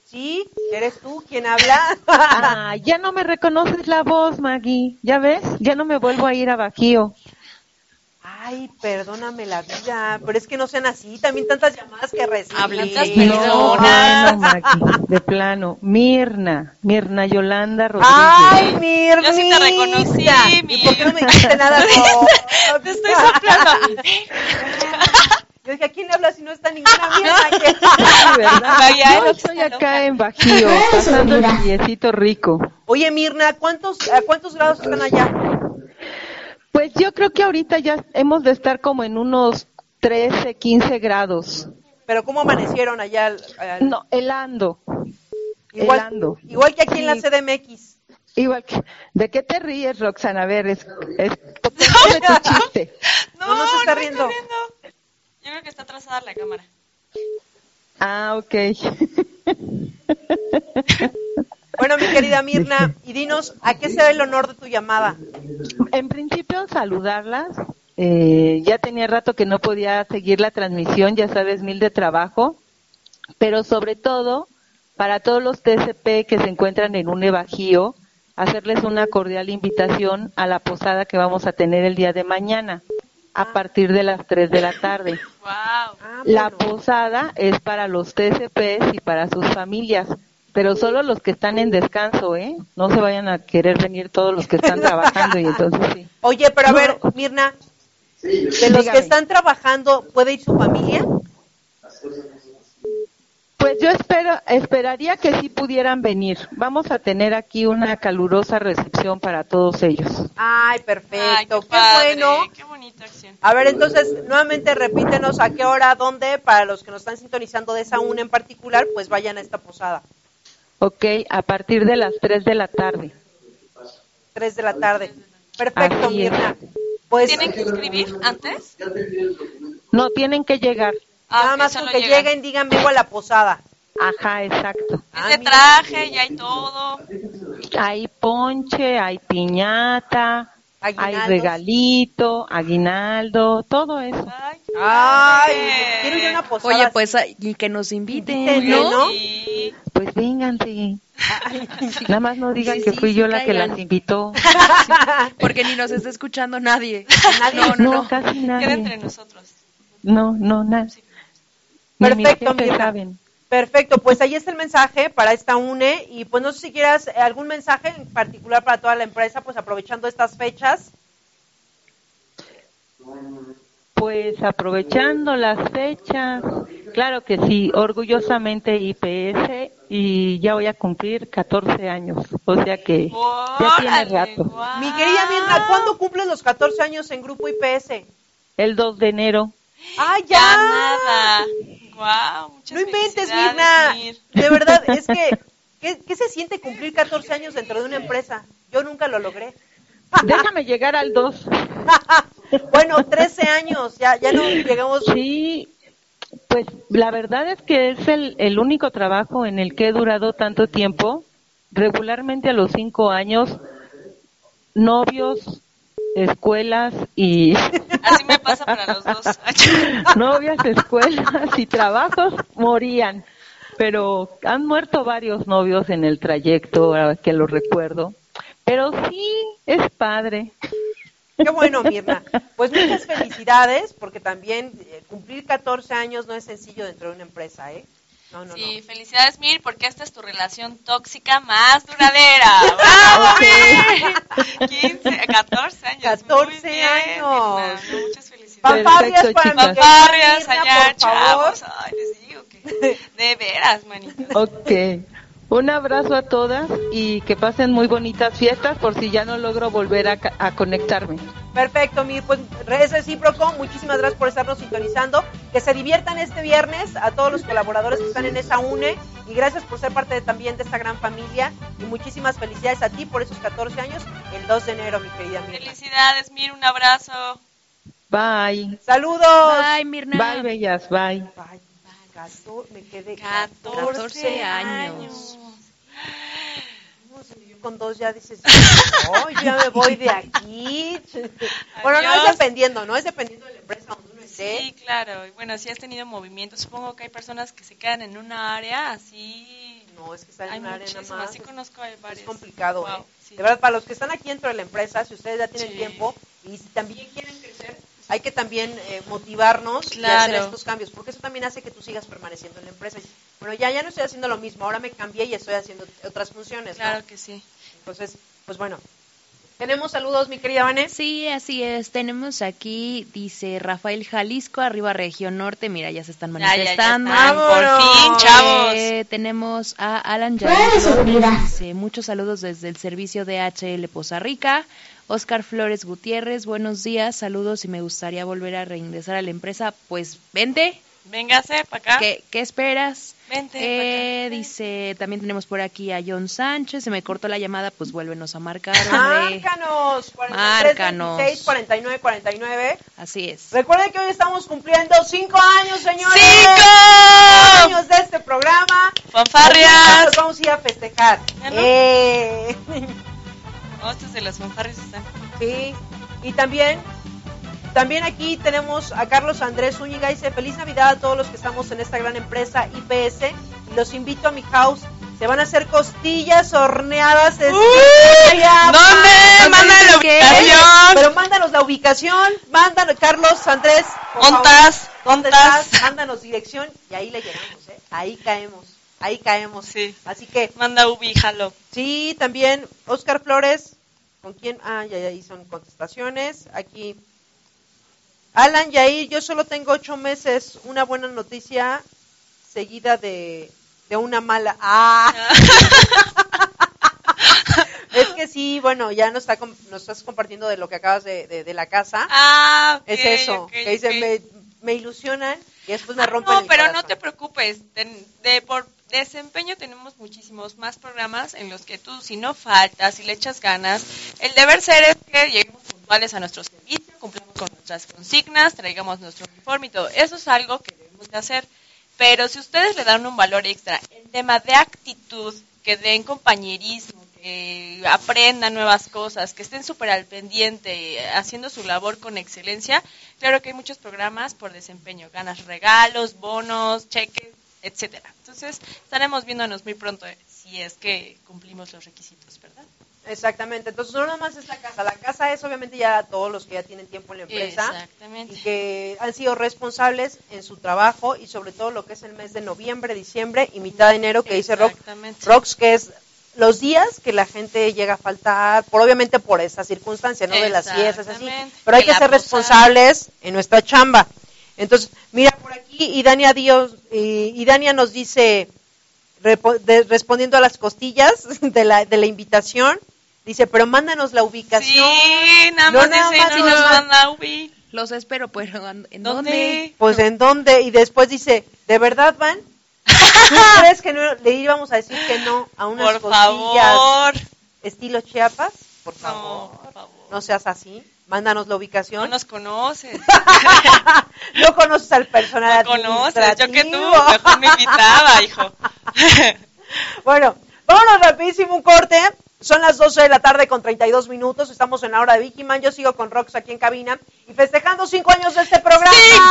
Sí, ¿eres tú quien habla? *laughs* Ah, ya no me reconoces la voz, Maggie. ¿Ya ves? Ya no me vuelvo a ir a Bajío. Ay, perdóname la vida, pero es que no sean así, también tantas llamadas que reciben. Tantas No, Maggie, de plano. Mirna, Mirna Yolanda Rodríguez. Ay, Mirnita. Yo sí te reconocí, ¿Y por qué no me dijiste nada? *laughs* No, Te estoy soplando. Yo dije, ¿a quién le habla si no está ninguna Mirna? *laughs* Vaya, Yo estoy acá loca. en Bajío, pasando el rico. Oye, Mirna, ¿cuántos, a cuántos grados están allá? Pues yo creo que ahorita ya hemos de estar como en unos 13, 15 grados. Pero ¿cómo amanecieron allá? al- al- No, helando. igual, helando. igual que aquí en la Sí. CDMX. Igual que, ¿de qué te ríes, Roxana? A ver, es, es *laughs* tu chiste. *laughs* No, No, no se está me riendo. Yo creo que está atrasada la cámara. Ah, ok. *laughs* Bueno, mi querida Mirna, y dinos, ¿a qué se debe el honor de tu llamada? En principio, saludarlas. Eh, ya tenía rato que no podía seguir la transmisión, ya sabes, mil de trabajo. Pero sobre todo, para todos los TCP que se encuentran en un Bajío, hacerles una cordial invitación a la posada que vamos a tener el día de mañana, a partir de las 3 de la tarde. Wow. Ah, La posada es para los TCPs y para sus familias, pero solo los que están en descanso, ¿eh? No se vayan a querer venir todos los que están *laughs* trabajando y entonces sí. Oye, pero a No. ver, Mirna, de los Dígame. que están trabajando, ¿puede ir su familia? Pues yo espero, esperaría que sí pudieran venir. Vamos a tener aquí una calurosa recepción para todos ellos. Ay, perfecto, Ay, qué, qué, padre, bueno. Qué bonita acción. A ver, entonces, nuevamente repítenos a qué hora, dónde, para los que nos están sintonizando de esa una en particular, pues vayan a esta posada. Ok, a partir de las 3 de la tarde. Tres de la tarde. Perfecto. Mirna. Pues ¿Tienen que escribir antes? No, tienen que llegar. Ah, nada más con que llegan. lleguen, digan vengo a la posada. Ajá, exacto. Ah, Es de mira. traje, ya hay todo. Hay ponche, hay piñata, hay regalito, aguinaldo, todo eso. Ay, Ay, quiero ir a una posada. Oye, pues ay, y que nos inviten, ¿no? ¿no? Sí. Pues vénganse. Nada más no digan Sí, que sí, fui sí, yo la que las invitó. *laughs* Porque ni nos está escuchando nadie. *laughs* Nadie. No, no, no. casi Queda entre nadie. nosotros. No, no, mi Perfecto, Mirna. saben. Perfecto, pues ahí está el mensaje para esta UNE y pues no sé si quieras eh, algún mensaje en particular para toda la empresa, pues aprovechando estas fechas. Pues aprovechando las fechas, claro que sí, orgullosamente IPS y ya voy a cumplir 14 años, o sea que ya tiene rato. guau. Mi querida Mirna, ¿cuándo cumples los 14 años en Grupo IPS? El 2 de enero. ¡Ah, Ya ya! nada. Wow, muchas No inventes, Mirna. Mir. De verdad, es que, ¿qué, qué se siente cumplir 14 años dentro de una empresa? Yo nunca lo logré. Déjame llegar al 2. *laughs* Bueno, 13 años, ya, ya no llegamos. Sí, pues la verdad es que es el, el único trabajo en el que he durado tanto tiempo. Regularmente a los cinco años, novios, escuelas y *laughs* Así me pasa para los dos. *laughs* novias, escuelas y trabajos morían. Pero han muerto varios novios en el trayecto, ahora que lo recuerdo. Pero sí, es padre. Qué bueno, Mirna. Pues muchas *laughs* felicidades, porque también eh, cumplir 14 años no es sencillo dentro de una empresa, ¿eh? No, no, Sí, felicidades Mir, porque esta es tu relación tóxica más duradera. *laughs* ¡Bravo, Mir! 15, 14 años. 14 Muy bien, años. Mirna. Muchas felicidades. Perfecto, para chicas. allá, chavos. Ay, les digo que de veras, manita. Ok. Un abrazo a todas y que pasen muy bonitas fiestas por si ya no logro volver a, conectarme. Perfecto, mi pues es recíproco. Muchísimas gracias por estarnos sintonizando. Que se diviertan este viernes a todos los colaboradores que están en esa UNE y gracias por ser parte de- también de esta gran familia y muchísimas felicidades a ti por esos 14 años el 2 de enero, mi querida Mirna. Felicidades, Mir, un abrazo. Bye. Saludos. Bye, Mirna. Bye, bellas. Bye. Bye. Me quedé 14, 14 años. ¿Cómo se vivió con dos ya dices, no, yo ya me voy de aquí. *laughs* bueno, no es dependiendo, ¿no? Es dependiendo de la empresa donde uno esté. Sí, claro. Y bueno, si has tenido movimiento, supongo que hay personas que se quedan en una área así. No, es que está en Hay una arena muchísimas, más. sí es- conozco Es varias. complicado, Wow, ¿eh? sí. De verdad, para los que están aquí dentro de la empresa, si ustedes ya tienen Sí. tiempo y si también quieren crecer, hay que también eh, motivarnos y hacer estos cambios, porque eso también hace que tú sigas permaneciendo en la empresa. Bueno, ya, ya no estoy haciendo lo mismo, ahora me cambié y estoy haciendo otras funciones, ¿no? Claro que sí. Entonces, pues bueno. Tenemos saludos, mi querida Vanessa. Sí, así es. Tenemos aquí, dice Rafael Jalisco, arriba región norte. Mira, ya se están Ya, ya, ya manifestando. están, por fin, chavos. Eh, tenemos a Alan dice muchos saludos desde el servicio de HL Poza Rica. Oscar Flores Gutiérrez, buenos días, saludos y me gustaría volver a reingresar a la empresa. Pues vente, Véngase para acá. ¿qué, qué esperas? Vente. Eh, acá. dice, también tenemos por aquí a John Sánchez, se me cortó la llamada, pues vuélvenos a marcar, *laughs* hombre. Márcanos. 43, Márcanos. 26, 49, 49. Así es. Recuerden que hoy estamos cumpliendo cinco años, señores. ¡Cinco! años de este programa. ¡Fanfarrias! Nos vamos a ir a festejar. ¿Ya no? Eh, *laughs* Estos de las fanfarrias están. sí. Y también, también aquí tenemos a Carlos Andrés Zúñiga. Dice, feliz Navidad a todos los que estamos en esta gran empresa IPS. Los invito a mi house. Se van a hacer costillas horneadas. Chiapa. ¿Dónde? Manda la ubicación. Pero mándanos la ubicación. Mándanos, Carlos Andrés. ¿Dónde estás? Mándanos dirección y ahí le llegamos, ¿eh? Ahí caemos, ahí caemos. Sí. Así que, Manda Ubi, jalo. sí, también Oscar Flores, ¿con quién? Ah, ya, ya ahí son contestaciones. Aquí, Alan Yair, yo solo tengo ocho meses, una buena noticia seguida de, de una mala. Ah, *laughs* es que sí, bueno, ya nos, está, nos estás compartiendo de lo que acabas de, de, de la casa. Ah, es eso, que dicen, me, me ilusionan y después me Ah, rompen No, el pero no te preocupes. De, de- por desempeño tenemos muchísimos más programas en los que tú, si no faltas, si le echas ganas, el deber ser es que lleguemos puntuales a nuestro servicio, cumplamos con nuestras consignas, traigamos nuestro uniforme y todo. Eso es algo que debemos de hacer. Pero si ustedes le dan un valor extra en tema de actitud, que den compañerismo, que aprendan nuevas cosas, que estén súper al pendiente, haciendo su labor con excelencia, claro que hay muchos programas por desempeño, ganas regalos, bonos, cheques, etcétera. Entonces, estaremos viéndonos muy pronto eh, si es que cumplimos los requisitos, ¿verdad? Exactamente, entonces no nada más es la casa, la casa es obviamente ya todos los que ya tienen tiempo en la empresa Exactamente. y que han sido responsables en su trabajo y sobre todo lo que es el mes de noviembre, diciembre y mitad de enero que dice Rox. Rox, que es los días que la gente llega a faltar, por obviamente por esa circunstancia, ¿no? De las fiestas, así, pero hay Que ser responsables en nuestra chamba. Entonces, mira por aquí, y Dania, Dios, y, y Dania nos dice, repo- de- respondiendo a las costillas *laughs* de la, de la invitación, dice, pero mándanos la ubicación. Sí, nada No más nada dice, más no nos nos man- manda Ubi. Los espero, pero ¿en ¿Dónde? dónde? Pues en dónde, y después dice, ¿de verdad van? *laughs* ¿Tú crees que no, le íbamos a decir que no a unas Por costillas favor. estilo Chiapas? Por No, favor, por favor. no seas así. Mándanos la No ubicación. nos conoces. *laughs* No conoces al personal No conoces. Yo que tú, mejor me invitaba, hijo. *laughs* Bueno, vámonos rapidísimo un corte. Son las 12 de la tarde con 32 minutos. Estamos en la hora de Vicky Man. Yo sigo con Rox aquí en cabina y festejando cinco años de este programa. ¡Cinco!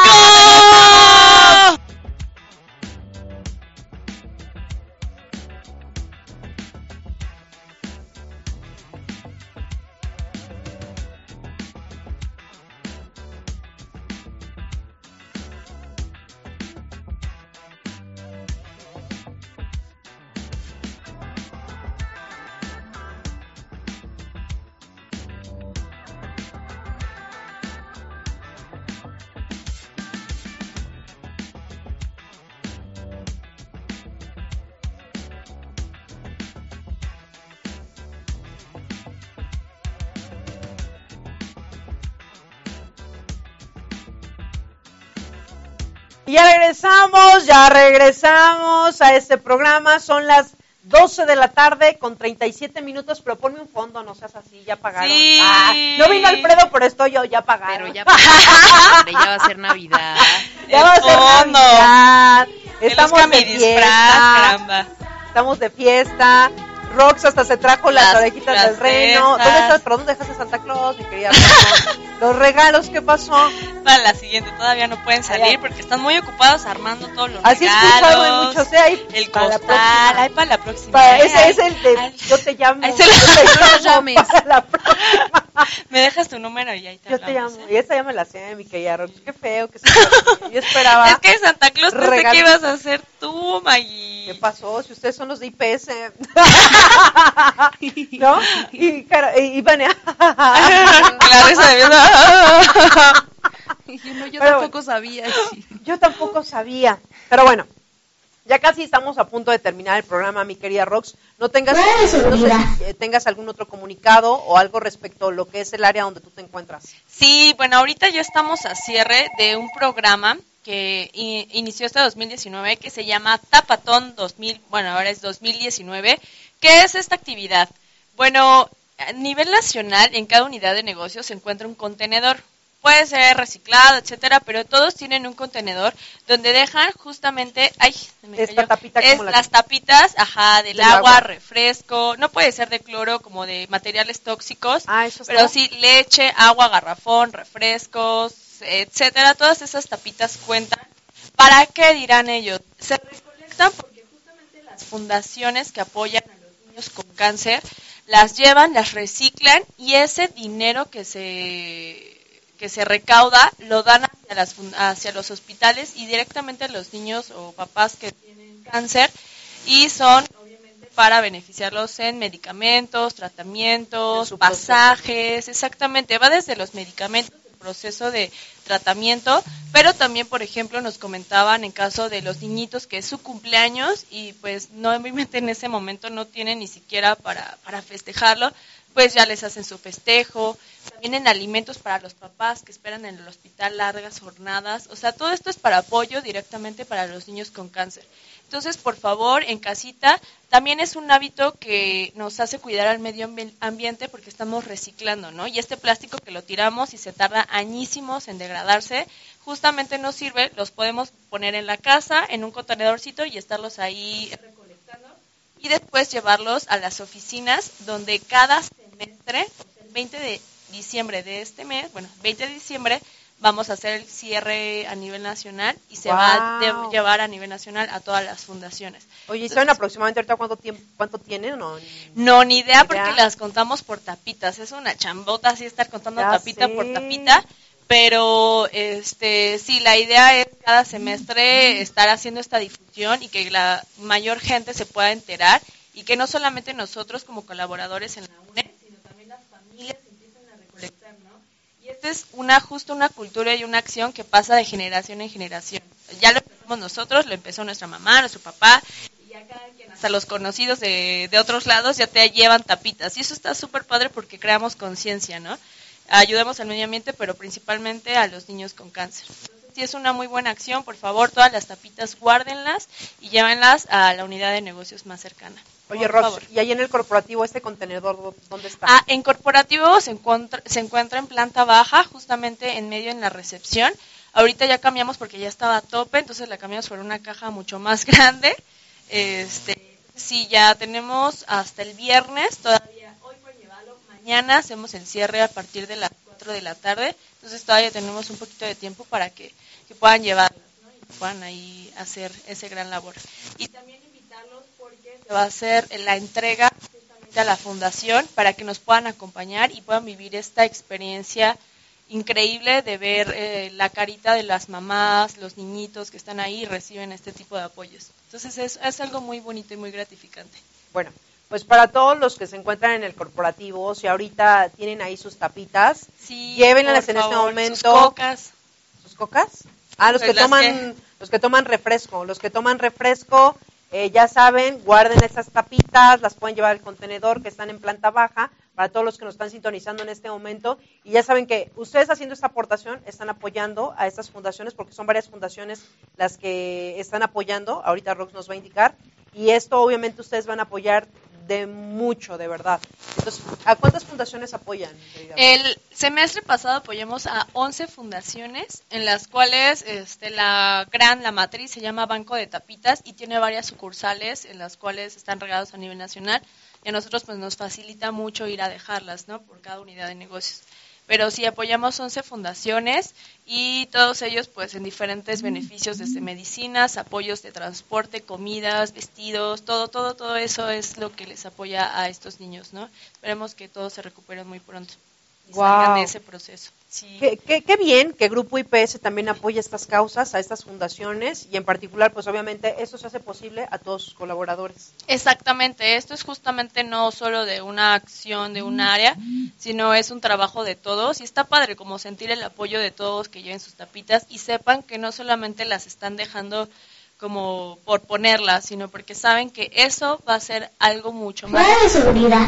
Ya regresamos a este programa. Son las 12 de la tarde con 37 minutos, pero ponme un fondo, no seas así, ya pagaron. Sí. Ah, no vino Alfredo, pero estoy yo, ya pagaron. Pero ya, hombre, ya va a ser Navidad. *laughs* ya va a ser fondo. Navidad. Estamos de mi disfraz, fiesta. caramba. Estamos de fiesta. Rox hasta se trajo las, Las- orejitas las del reno. ¿Dónde estás? ¿Pero dónde dejaste Santa Claus, mi querida Rox? Los regalos, ¿qué pasó? Para la siguiente todavía no pueden salir porque están muy ocupados armando todos los Así regalos. escuchado de muchos, ¿eh? El para costal, próxima. ay, para la próxima. Para- ese es el de yo te llamo. Ahí se lo- *laughs* *laughs* No lo llames. para la próxima. Me dejas tu número y ahí te Yo te llamo. ¿eh? Y esa ya me la sé, mi querida Rox. Qué feo que se Yo esperaba. Es que Santa Claus pensé que ibas a hacer tú, Maggie. ¿Qué pasó? Si ustedes son los de IPS. *laughs* ¿No? Y, cara, y, y Vania. *laughs* La risa de. Y yo, no, yo Pero tampoco sabía. sí. Yo tampoco sabía. Pero bueno, ya casi estamos a punto de terminar el programa, mi querida Rox. No tengas, no sé si, eh, tengas algún otro comunicado o algo respecto a lo que es el área donde tú te encuentras. Sí, bueno, ahorita ya estamos a cierre de un programa que inició este 2019 que se llama Tapatón 2000, bueno, ahora es 2019. ¿Qué es esta actividad? Bueno, a nivel nacional, en cada unidad de negocio se encuentra un contenedor. Puede ser reciclado, etcétera, pero todos tienen un contenedor donde dejan justamente, ay, se me Esta tapita es como la las que- tapitas, ajá, del, Del agua, agua. refresco, no puede ser de cloro como de materiales tóxicos, Ah, eso está. pero sí leche, agua, garrafón, refrescos, etcétera, todas esas tapitas cuentan. ¿Para qué dirán ellos? Se recolectan porque justamente las fundaciones que apoyan a los niños con cáncer las llevan, las reciclan y ese dinero que se que se recauda lo dan hacia, las, hacia los hospitales y directamente a los niños o papás que tienen cáncer y son obviamente para beneficiarlos en medicamentos, En tratamientos, pasajes, exactamente, va desde los medicamentos, proceso de tratamiento, pero también, por ejemplo, nos comentaban en caso de los niñitos que es su cumpleaños y pues no en ese momento no tienen ni siquiera para, para festejarlo, pues ya les hacen su festejo, también en alimentos para los papás que esperan en el hospital largas jornadas, o sea, todo esto es para apoyo directamente para los niños con cáncer. Entonces, por favor, en casita, también es un hábito que nos hace cuidar al medio ambi- ambiente porque estamos reciclando, ¿no? Y este plástico que lo tiramos y se tarda añísimos en degradarse, justamente nos sirve, los podemos poner en la casa, en un contenedorcito y estarlos ahí recolectando y después llevarlos a las oficinas donde cada semestre, el 20 de diciembre de este mes, bueno, 20 de diciembre, vamos a hacer el cierre a nivel nacional y se va a llevar a nivel nacional a todas las fundaciones. Oye, ¿y saben aproximadamente ahorita cuánto tiempo cuánto tienen? No, No, ni idea porque las contamos por tapitas. Es una chambota así estar contando Ya tapita sé. por tapita. Pero este sí, la idea es cada semestre estar haciendo esta difusión y que la mayor gente se pueda enterar y que no solamente nosotros como colaboradores en la UNE, sino también las familias empiecen a recolectar, ¿no? Es una justo una cultura y una acción que pasa de generación en generación. Ya lo empezamos nosotros, lo empezó nuestra mamá, nuestro papá, y hasta los conocidos de, de otros lados ya te llevan tapitas. Y eso está súper padre porque creamos conciencia, ¿no? Ayudamos al medio ambiente, pero principalmente a los niños con cáncer. Sí es una muy buena acción, por favor, todas las tapitas guárdenlas y llévenlas a la unidad de negocios más cercana. Oye, Por favor. ¿y ahí en el corporativo este contenedor dónde está? Ah, en corporativo se encuentra, se encuentra en planta baja, justamente en medio en la recepción. Ahorita ya cambiamos porque ya estaba a tope, entonces la cambiamos por una caja mucho más *laughs* grande. Este, sí, ya tenemos hasta el viernes, todavía hoy pueden llevarlo, mañana hacemos el cierre a partir de las 4 de la tarde, entonces todavía tenemos un poquito de tiempo para que, que puedan llevarlo ¿no? y puedan ahí hacer ese gran labor. Y también invitarlos porque se va a hacer la entrega justamente a la fundación para que nos puedan acompañar y puedan vivir esta experiencia increíble de ver eh, la carita de las mamás, los niñitos que están ahí y reciben este tipo de apoyos. Entonces es, es algo muy bonito y muy gratificante. Bueno, pues para todos los que se encuentran en el corporativo, si ahorita tienen ahí sus tapitas, Sí, Llévenlas en este momento. sus cocas. sus cocas. Ah, los Pues que toman, que- los que toman refresco, los que toman refresco, Eh, ya saben, guarden esas tapitas, las pueden llevar al contenedor que están en planta baja para todos los que nos están sintonizando en este momento. Y ya saben que ustedes haciendo esta aportación están apoyando a estas fundaciones porque son varias fundaciones las que están apoyando. Ahorita Rox nos va a indicar. Y esto obviamente ustedes van a apoyar de mucho, de verdad. Entonces, ¿a cuántas fundaciones apoyan? El semestre pasado apoyamos a 11 fundaciones, en las cuales este, la gran, la matriz se llama Banco de Tapitas y tiene varias sucursales en las cuales están regados a nivel nacional y a nosotros pues nos facilita mucho ir a dejarlas, ¿no? Por cada unidad de negocios. Pero sí apoyamos 11 fundaciones y todos ellos pues en diferentes beneficios desde medicinas, apoyos de transporte, comidas, vestidos, todo, todo, todo eso es lo que les apoya a estos niños, ¿no? Esperemos que todos se recuperen muy pronto y salgan de ese proceso. Sí. Qué, qué- qué bien que Grupo IPS también apoya estas causas, a estas fundaciones y en particular, pues obviamente eso se hace posible a todos sus colaboradores. Exactamente, esto es justamente no solo de una acción de un área, sino es un trabajo de todos y está padre como sentir el apoyo de todos que lleven sus tapitas y sepan que no solamente las están dejando como por ponerlas, sino porque saben que eso va a ser algo mucho más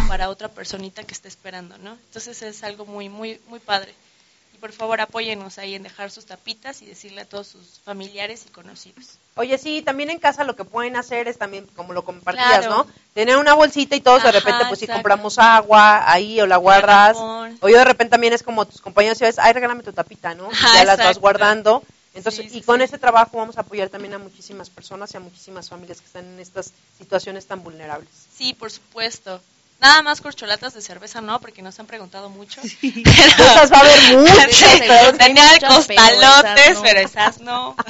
para otra personita que esté esperando, ¿no? Entonces es algo muy, muy, muy padre. Por favor apóyenos ahí en dejar sus tapitas y decirle a todos sus familiares y conocidos. Oye, sí, también en casa lo que pueden hacer es también, como lo compartías, Claro. ¿no? Tener una bolsita y todos de repente, pues si compramos agua ahí o la guardas. O yo de repente también es como tus compañeros y ves, ay, regálame tu tapita, ¿no? Ajá, ya las vas guardando. Entonces, Sí, sí, y con sí. ese trabajo vamos a apoyar también a muchísimas personas y a muchísimas familias que están en estas situaciones tan vulnerables. Sí, por supuesto. Nada más corcholatas de cerveza no, porque nos han preguntado mucho. De *laughs* esas va a haber *laughs* muchas, Sí, pero- tenía pero costalotes, esas no. pero esas no. *laughs*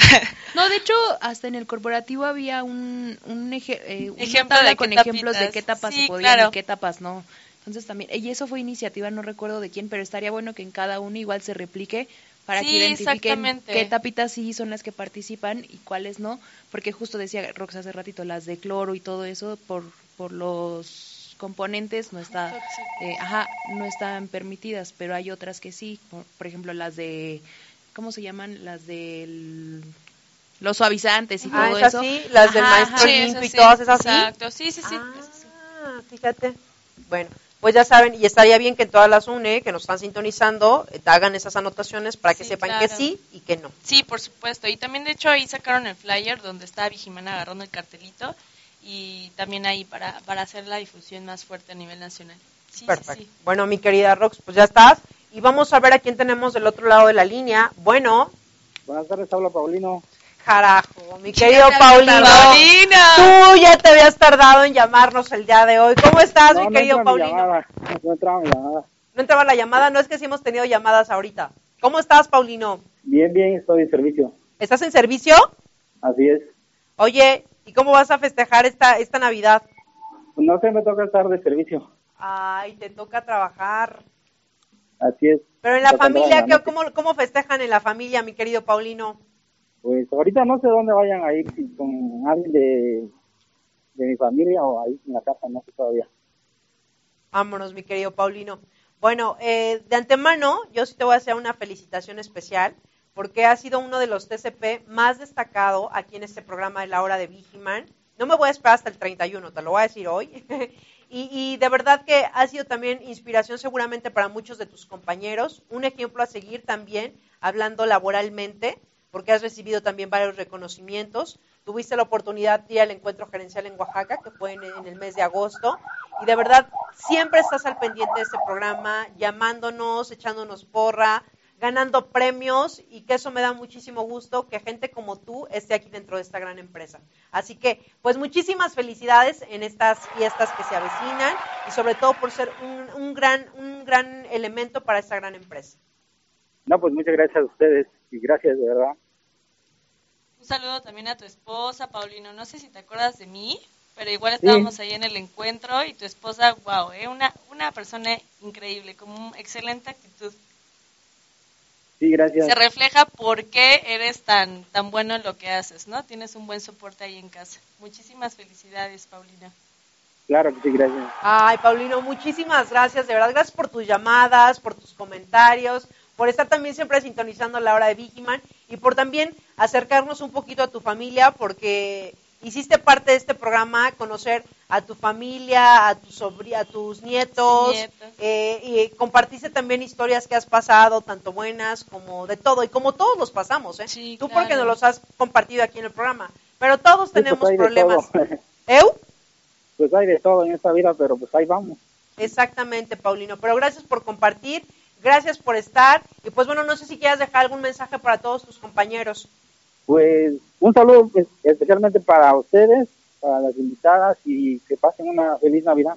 No, de hecho, hasta en el corporativo había un, un eje- eh, una Ejemplo tabla de con ejemplos de qué tapas Sí, se podían claro. y qué tapas no. Entonces también, y eso fue iniciativa, no recuerdo de quién, pero estaría bueno que en cada uno igual se replique para Sí, que identifiquen qué tapitas sí son las que participan y cuáles no, porque justo decía Rox hace ratito, las de cloro y todo eso, por, por los componentes no está, eh, ajá, no están permitidas, pero hay otras que sí, por, por ejemplo las de, ¿cómo se llaman? Las del los suavizantes y Ah, todo esas eso. sí, las del Ajá, maestro ajá. Sí, limpio y sí, todas esas sí. Exacto, sí, sí, sí. Ah, fíjate. Bueno, pues ya saben, y estaría bien que en todas las UNE que nos están sintonizando eh, hagan esas anotaciones para que Sí, sepan que claro. sí y que no. Sí, por supuesto. Y también, de hecho, ahí sacaron el flyer donde está Vigimana agarrando el cartelito y también ahí para, para hacer la difusión más fuerte a nivel nacional. Sí, Perfecto. sí. Bueno, mi querida Rox, pues ya estás. Y vamos a ver a quién tenemos del otro lado de la línea. Bueno, Buenas tardes, habla Paulino. carajo, mi querido Paulino. ¡Paulina! Tú ya te habías tardado en llamarnos el día de hoy. ¿Cómo estás, No, mi no querido mi Paulino? llamada, No entraba mi llamada. No entraba la llamada, no es que sí hemos tenido llamadas ahorita. ¿Cómo estás, Paulino? Bien, bien, estoy en servicio. ¿Estás en servicio? Así es. Oye, ¿y cómo vas a festejar esta, esta Navidad? Pues no sé, me toca estar de servicio. Ay, te toca trabajar. Así es. Pero en la familia, trabajar, ¿qué- ¿no? ¿cómo, ¿cómo festejan en la familia, mi querido Paulino? Pues ahorita no sé dónde vayan a ir, si con alguien de, de mi familia o ahí en la casa, no sé todavía. Vámonos, mi querido Paulino. Bueno, eh, de antemano, yo sí te voy a hacer una felicitación especial porque has sido uno de los TCP más destacado aquí en este programa de la hora de Vigiman. No me voy a esperar hasta el 31, te lo voy a decir hoy. *laughs* y, y de verdad que ha sido también inspiración seguramente para muchos de tus compañeros, un ejemplo a seguir también hablando laboralmente, porque has recibido también varios reconocimientos. Tuviste la oportunidad de ir al encuentro gerencial en Oaxaca, que fue en, en el mes de agosto, y de verdad siempre estás al pendiente de este programa, llamándonos, echándonos porra, ganando premios y que eso me da muchísimo gusto que gente como tú esté aquí dentro de esta gran empresa. Así que, pues muchísimas felicidades en estas fiestas que se avecinan y sobre todo por ser un, un gran, un gran elemento para esta gran empresa. No, pues muchas gracias a ustedes y gracias de verdad. Un saludo también a tu esposa, Paulino. No sé si te acuerdas de mí, pero igual estábamos ahí en el encuentro y tu esposa, wow, ¿eh? una, una persona increíble, con una excelente actitud. Sí, gracias. Se refleja por qué eres tan, tan bueno en lo que haces, ¿no? Tienes un buen soporte ahí en casa. Muchísimas felicidades, Paulina. Claro que sí, gracias. Ay, Paulino, muchísimas gracias, de verdad, gracias por tus llamadas, por tus comentarios, por estar también siempre sintonizando la hora de Vigiman y por también acercarnos un poquito a tu familia, porque hiciste parte de este programa, conocer a tu familia, a, tu sobri- a tus nietos, Nietos. eh, y compartiste también historias que has pasado, tanto buenas como de todo, y como todos los pasamos, ¿eh? Sí, Tú claro. porque nos los has compartido aquí en el programa, pero todos Sí, pues tenemos problemas. *laughs* ¿Eu? pues hay de todo en esta vida, pero pues ahí vamos. Exactamente, Paulino. Pero gracias por compartir, gracias por estar. Y pues bueno, no sé si quieras dejar algún mensaje para todos tus compañeros. Pues un saludo pues, especialmente para ustedes, para las invitadas y que pasen una feliz Navidad.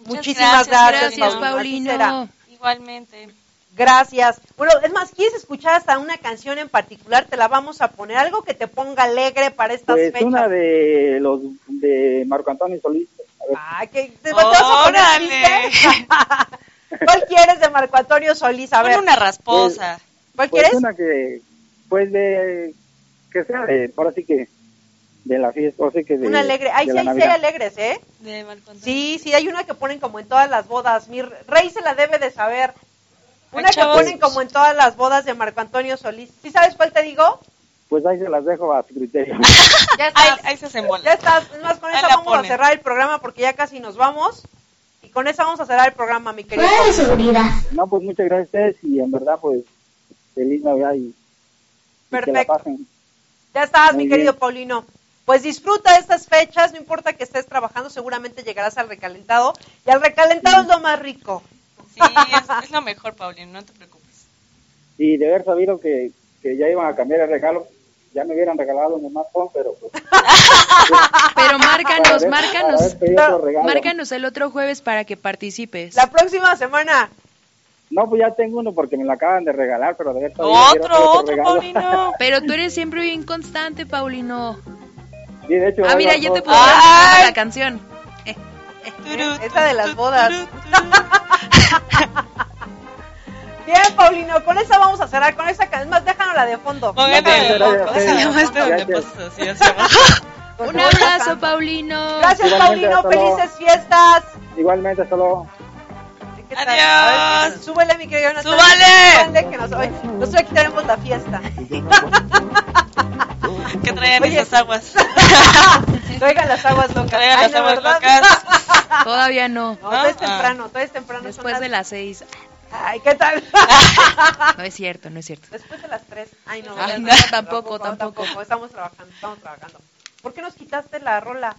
Muchas Muchísimas gracias, gracias, Paulino. Paulino. Igualmente. Gracias. Bueno, es más, ¿quieres escuchar hasta una canción en particular? Te la vamos a poner, algo que te ponga alegre para estas Pues fechas. una de los de Marco Antonio Solís. A ver, Ah, ¿qué- ¿te, vas a poner triste? *laughs* ¿Cuál quieres de Marco Antonio Solís? A Pon ver, una rasposa. ¿cuál pues quieres? una que, pues de, que sea de, ahora sí que, de la fiesta, o sí que de, Una alegre. Ay, sí, hay- sí hay Navidad. alegres, ¿eh? De Marco Antonio. Sí, sí, hay una que ponen como en todas las bodas. Mi rey se la debe de saber. Una Ay, que chavos. ponen como en todas las bodas de Marco Antonio Solís. ¿Sí sabes cuál te digo? Pues ahí se las dejo a su criterio. *laughs* Ya Ahí, estás. ahí se hacen bolas. Ya estás. Es más, con Ahí esa vamos a cerrar el programa porque ya casi nos vamos. Y con esa vamos a cerrar el programa, mi querido. Paulino. seguridad. no, pues muchas gracias a ustedes y en verdad, pues, feliz Navidad y, y que la Perfecto. pasen. Ya estás, Muy mi querido bien. Paulino. Pues disfruta de estas fechas, no importa que estés trabajando, seguramente llegarás al recalentado. Y al recalentado es lo más rico. Sí, es, es lo mejor, Paulino, no te preocupes. Y de haber sabido que, que ya iban a cambiar el regalo, ya me hubieran regalado un smartphone, pero pues... *laughs* Pero márcanos, márcanos. otro. Márcanos el otro jueves para que participes. La próxima semana. No, pues ya tengo uno porque me lo acaban de regalar, pero de haber sabido que era Otro, otro, regalo. Paulino. Pero tú eres siempre bien constante, Paulino. Sí, de hecho, Ah, mira, yo te puedo ¡Ay! cantar la canción. Eh, Esa de las bodas. *laughs* Bien, Paulino, con esa vamos a cerrar, con esa can- es más, déjanosla de fondo. Póngate *laughs* Un abrazo. Paulino. Gracias, Igualmente, Paulino, felices fiestas. Igualmente, hasta luego. Adiós. Ver, súbele, mi querido Jonathan. ¡Súbale! Súbele, que nos- hoy- nosotros aquí tenemos la fiesta. *laughs* *laughs* Que traigan Oye. esas aguas. *laughs* Traigan las aguas locas. Traigan Ay, las ¿de aguas verdad? locas. *laughs* Todavía no. No, todavía es Ah. temprano, todavía es temprano. son Después las- de las seis. Ay, ¿qué tal? No es cierto, no es cierto. Después de las tres. Ay, no. Ay, no, tampoco, tampoco. Estamos trabajando, estamos trabajando. ¿Por qué nos quitaste la rola?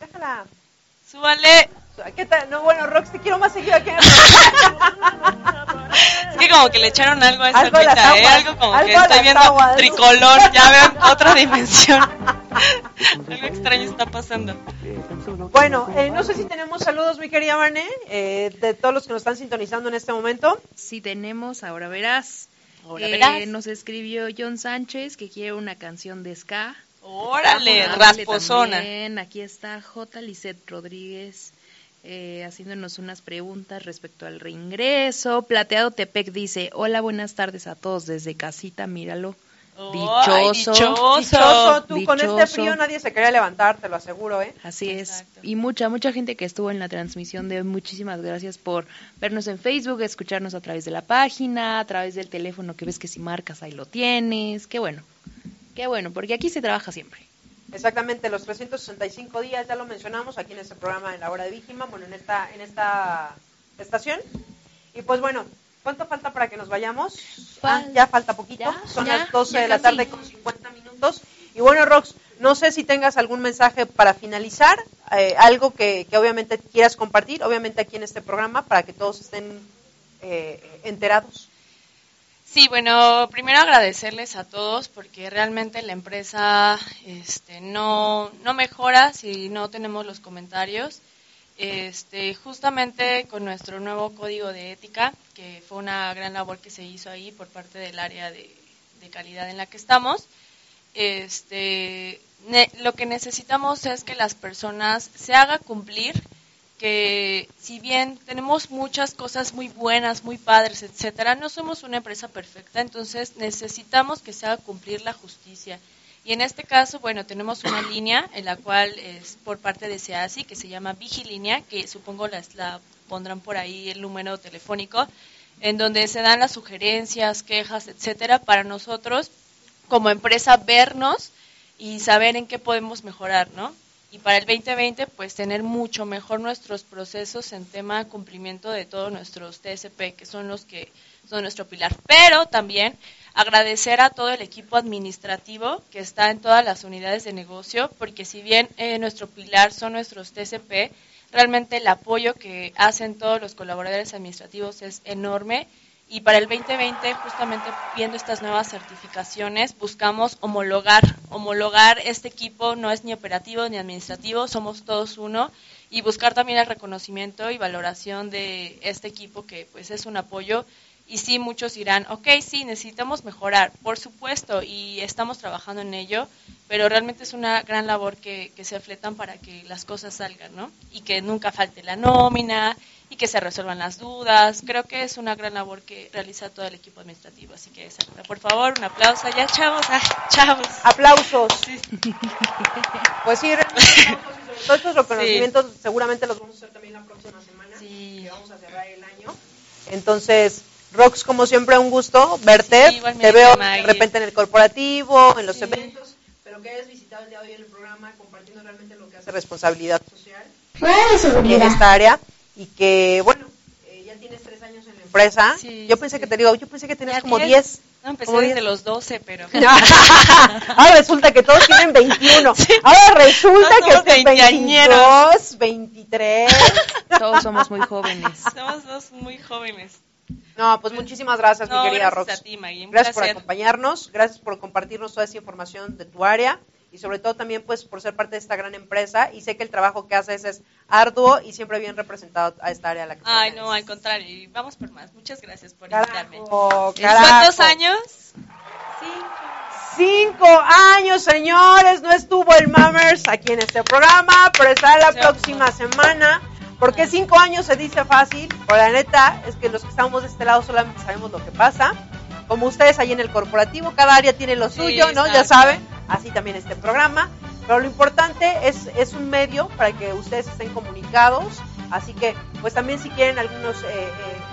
Déjala. Súbale. ¿Qué tal? No, bueno, Rox, te quiero más seguido aquí en el Es que como que le echaron algo a esa Algo a las agüita, ¿eh? Algo como algo que estoy viendo aguas. tricolor, ya veo *laughs* otra dimensión. *laughs* algo extraño está pasando. Bueno, eh, no sé si tenemos saludos, mi querida Vane, eh, de todos los que nos están sintonizando en este momento. Sí tenemos, ahora verás. Ahora Eh, verás. Nos escribió John Sánchez que quiere una canción de ska. Órale, rasposona. también. Aquí está J. Lisette Rodríguez eh, haciéndonos unas preguntas respecto al reingreso. Plateado Tepec dice, hola, buenas tardes a todos desde casita, míralo. Ay, Dichoso. dichoso. Dichoso, tú con este frío nadie se quería levantar, te lo aseguro, ¿eh? Así es. Y mucha, mucha gente que estuvo en la transmisión de hoy, muchísimas gracias por vernos en Facebook, escucharnos a través de la página, a través del teléfono que ves que si marcas ahí lo tienes. Qué bueno. Qué bueno, porque aquí se trabaja siempre. Exactamente, los 365 días, ya lo mencionamos aquí en este programa en la hora de víctima, bueno, en esta, en esta estación. Y pues bueno, ¿cuánto falta para que nos vayamos? Ah, ya falta poquito, Ya, son ya, las 12 ya de la tarde con 50 minutos. Y bueno, Rox, no sé si tengas algún mensaje para finalizar, eh, algo que, que obviamente quieras compartir, obviamente aquí en este programa, para que todos estén eh, enterados. Sí, bueno, primero agradecerles a todos porque realmente la empresa este, no, no mejora si no tenemos los comentarios. Este, justamente con nuestro nuevo código de ética, que fue una gran labor que se hizo ahí por parte del área de, calidad en la que estamos, este, ne- lo que necesitamos es que las personas se haga cumplir que si bien tenemos muchas cosas muy buenas, muy padres, etcétera, no somos una empresa perfecta, entonces necesitamos que se haga cumplir la justicia. Y en este caso, bueno, tenemos una línea en la cual es por parte de SEASI, que se llama Vigilínea, que supongo las, la pondrán por ahí el número telefónico, en donde se dan las sugerencias, quejas, etcétera, para nosotros como empresa vernos y saber en qué podemos mejorar, ¿no? Y para el 2020, pues tener mucho mejor nuestros procesos en tema cumplimiento de todos nuestros TSP, que son los que son nuestro pilar. Pero también agradecer a todo el equipo administrativo que está en todas las unidades de negocio, porque si bien eh, nuestro pilar son nuestros TCP, realmente el apoyo que hacen todos los colaboradores administrativos es enorme. Y para el 2020, justamente viendo estas nuevas certificaciones, buscamos homologar, homologar este equipo, no es ni operativo ni administrativo, somos todos uno, y buscar también el reconocimiento y valoración de este equipo que pues es un apoyo y sí, muchos dirán, ok, sí, necesitamos mejorar, por supuesto, y estamos trabajando en ello, pero realmente es una gran labor que, que se afletan para que las cosas salgan, ¿no? Y que nunca falte la nómina y que se resuelvan las dudas. Creo que es una gran labor que realiza todo el equipo administrativo. Así que, por favor, un aplauso. Ya, chavos, chavos. Aplausos. *laughs* Pues sí, *laughs* todos estos reconocimientos seguramente los vamos a hacer también la próxima semana. Sí. Que vamos a cerrar el año. Entonces, Rox, como siempre, un gusto verte. Te veo de repente en el corporativo, en los eventos, pero que hayas visitado el día de hoy en el programa compartiendo realmente lo que hace responsabilidad social en esta área y que, bueno, eh, ya tienes tres años en la empresa. yo pensé que te digo, yo pensé que tenías como diez. No, empecé desde los doce, pero... *laughs* Ahora resulta que todos tienen 21. *laughs* Ahora resulta que tienen 22, 23. Todos somos muy jóvenes. Somos dos muy jóvenes. No, pues muchísimas gracias, mi querida Rox. gracias por acompañarnos, gracias por compartirnos toda esa información de tu área y sobre todo también pues por ser parte de esta gran empresa y sé que el trabajo que haces es arduo y siempre bien representado a esta área a la que Ay, no, al contrario, vamos por más. Muchas gracias por invitarme. ¿Cuántos años? Cinco. Cinco años, señores. No estuvo el Mammers aquí en este programa, pero estará la próxima semana. Porque cinco años se dice fácil, pero la neta es que los que estamos de este lado solamente sabemos lo que pasa. Como ustedes ahí en el corporativo, cada área tiene lo suyo, ¿no? Ya saben, así también este programa. Pero lo importante es, es un medio para que ustedes estén comunicados. Así que, pues también si quieren algunos, eh, eh,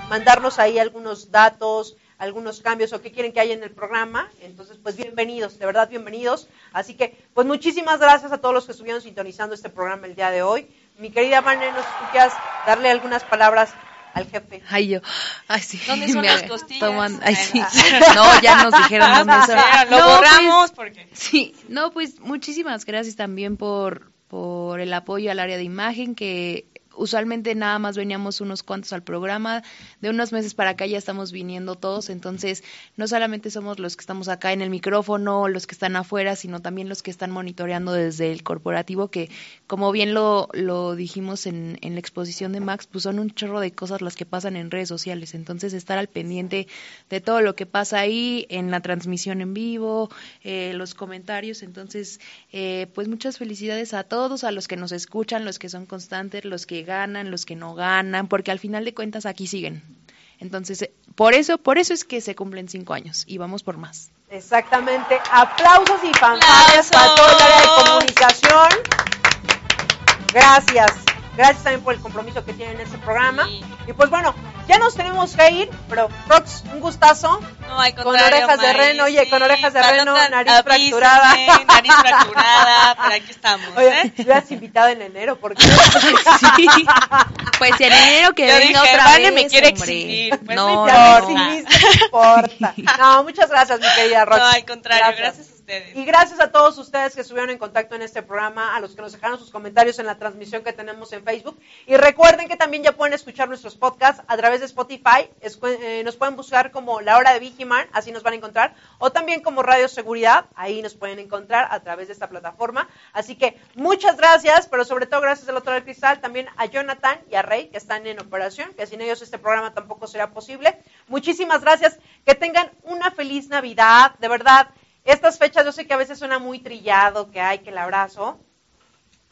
mandarnos ahí algunos datos, algunos cambios o qué quieren que haya en el programa. Entonces, pues bienvenidos, de verdad bienvenidos. Así que, pues muchísimas gracias a todos los que estuvieron sintonizando este programa el día de hoy. Mi querida Marne, ¿nos escuchas darle algunas palabras al jefe? Ay, yo, ay, sí. ¿Dónde *laughs* son las costillas? ay, sí. *laughs* No, ya nos dijeron dónde son. Lo no, borramos pues, porque... Sí, no, pues muchísimas gracias también por, por el apoyo al área de imagen que usualmente nada más veníamos unos cuantos al programa, de unos meses para acá ya estamos viniendo todos, entonces no solamente somos los que estamos acá en el micrófono, los que están afuera, sino también los que están monitoreando desde el corporativo, que como bien lo, lo dijimos en, en la exposición de Max, pues son un chorro de cosas las que pasan en redes sociales, entonces estar al pendiente de todo lo que pasa ahí, en la transmisión en vivo, eh, los comentarios, entonces eh, pues muchas felicidades a todos, a los que nos escuchan, los que son constantes, los que ganan, los que no ganan, porque al final de cuentas aquí siguen. Entonces, eh, por eso, por eso es que se cumplen cinco años y vamos por más. Exactamente. Aplausos y fanfarrias para todo el área de comunicación. Gracias. Gracias también por el compromiso que tienen en este programa. Y pues bueno, ya nos tenemos que ir, pero Rox, un gustazo. No, hay con orejas de reno, oye, con orejas de reno, nariz fracturada. Nariz fracturada, pero aquí estamos. Oye, ¿eh? has invitado en enero, porque *laughs* sí. Pues en enero que Yo venga dije, otra vale, vez, me quiere hombre. exhibir. Pues no, no, sí, no. no importa. No, muchas gracias, mi querida Rox. No, al contrario, gracias. a ustedes. Y gracias a todos ustedes que estuvieron en contacto en este programa, a los que nos dejaron sus comentarios en la transmisión que tenemos en Facebook. Y recuerden que también ya pueden escuchar nuestros podcasts a través de Spotify. Escu- eh, nos pueden buscar como La Hora de Vigiman, así nos van a encontrar. O también como Radio Seguridad, ahí nos pueden encontrar a través de esta plataforma. Así que muchas gracias, pero sobre todo gracias del otro del cristal también a Jonathan y a Rey que están en operación, que sin ellos este programa tampoco sería posible. Muchísimas gracias. Que tengan una feliz Navidad, de verdad. Estas fechas yo sé que a veces suena muy trillado, que hay que el abrazo,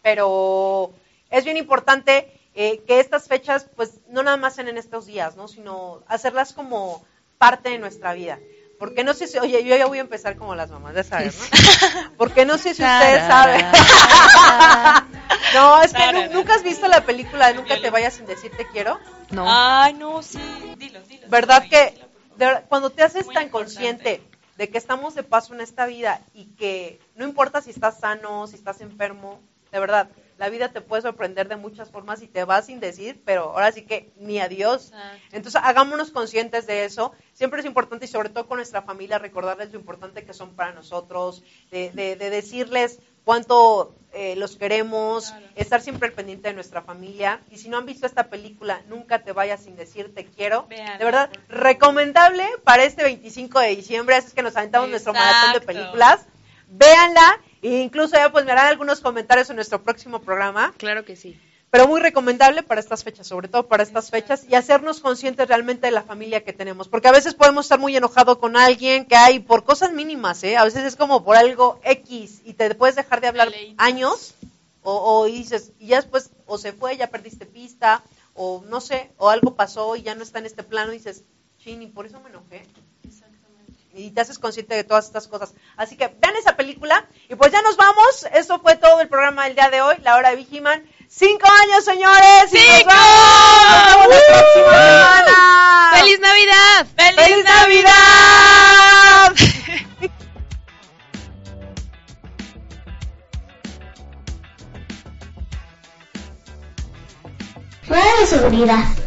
pero es bien importante eh, que estas fechas pues no nada más sean en estos días, ¿no? sino hacerlas como parte de nuestra vida. Porque no sé si, oye, yo ya voy a empezar como las mamás, ya sabes, ¿no? *laughs* Porque no sé si ustedes saben. *laughs* no, es que nunca has visto la película de Nunca te vayas sin decir te quiero. No. Ay, no, sí, dilo, dilo. ¿Verdad que de cuando te haces tan importante. consciente de que estamos de paso en esta vida y que no importa si estás sano, si estás enfermo, de verdad, la vida te puede sorprender de muchas formas y te va sin decir, pero ahora sí que ni adiós. Entonces, hagámonos conscientes de eso. Siempre es importante y sobre todo con nuestra familia recordarles lo importante que son para nosotros, de, de, de decirles cuánto eh, los queremos, estar siempre al pendiente de nuestra familia. Y si no han visto esta película, nunca te vayas sin decir te quiero. de verdad, recomendable para este 25 de diciembre, así es que nos aventamos nuestro maratón de películas. Véanla e incluso ya pues me harán algunos comentarios en nuestro próximo programa. Claro que sí pero muy recomendable para estas fechas, sobre todo para estas fechas, y hacernos conscientes realmente de la familia que tenemos, porque a veces podemos estar muy enojados con alguien que hay por cosas mínimas, ¿eh? a veces es como por algo X y te puedes dejar de hablar años, o, dices, y ya después o se fue, ya perdiste pista, o no sé, o algo pasó y ya no está en este plano, y dices, chini, por eso me enojé. Y te haces consciente de todas estas cosas. Así que vean esa película. Y pues ya nos vamos. Eso fue todo el programa del día de hoy, la hora de Vigiman. Cinco años, señores. ¡Cinco! Nos vemos la próxima semana. ¡Feliz Navidad! ¡Feliz, Navidad! Fuera de seguridad.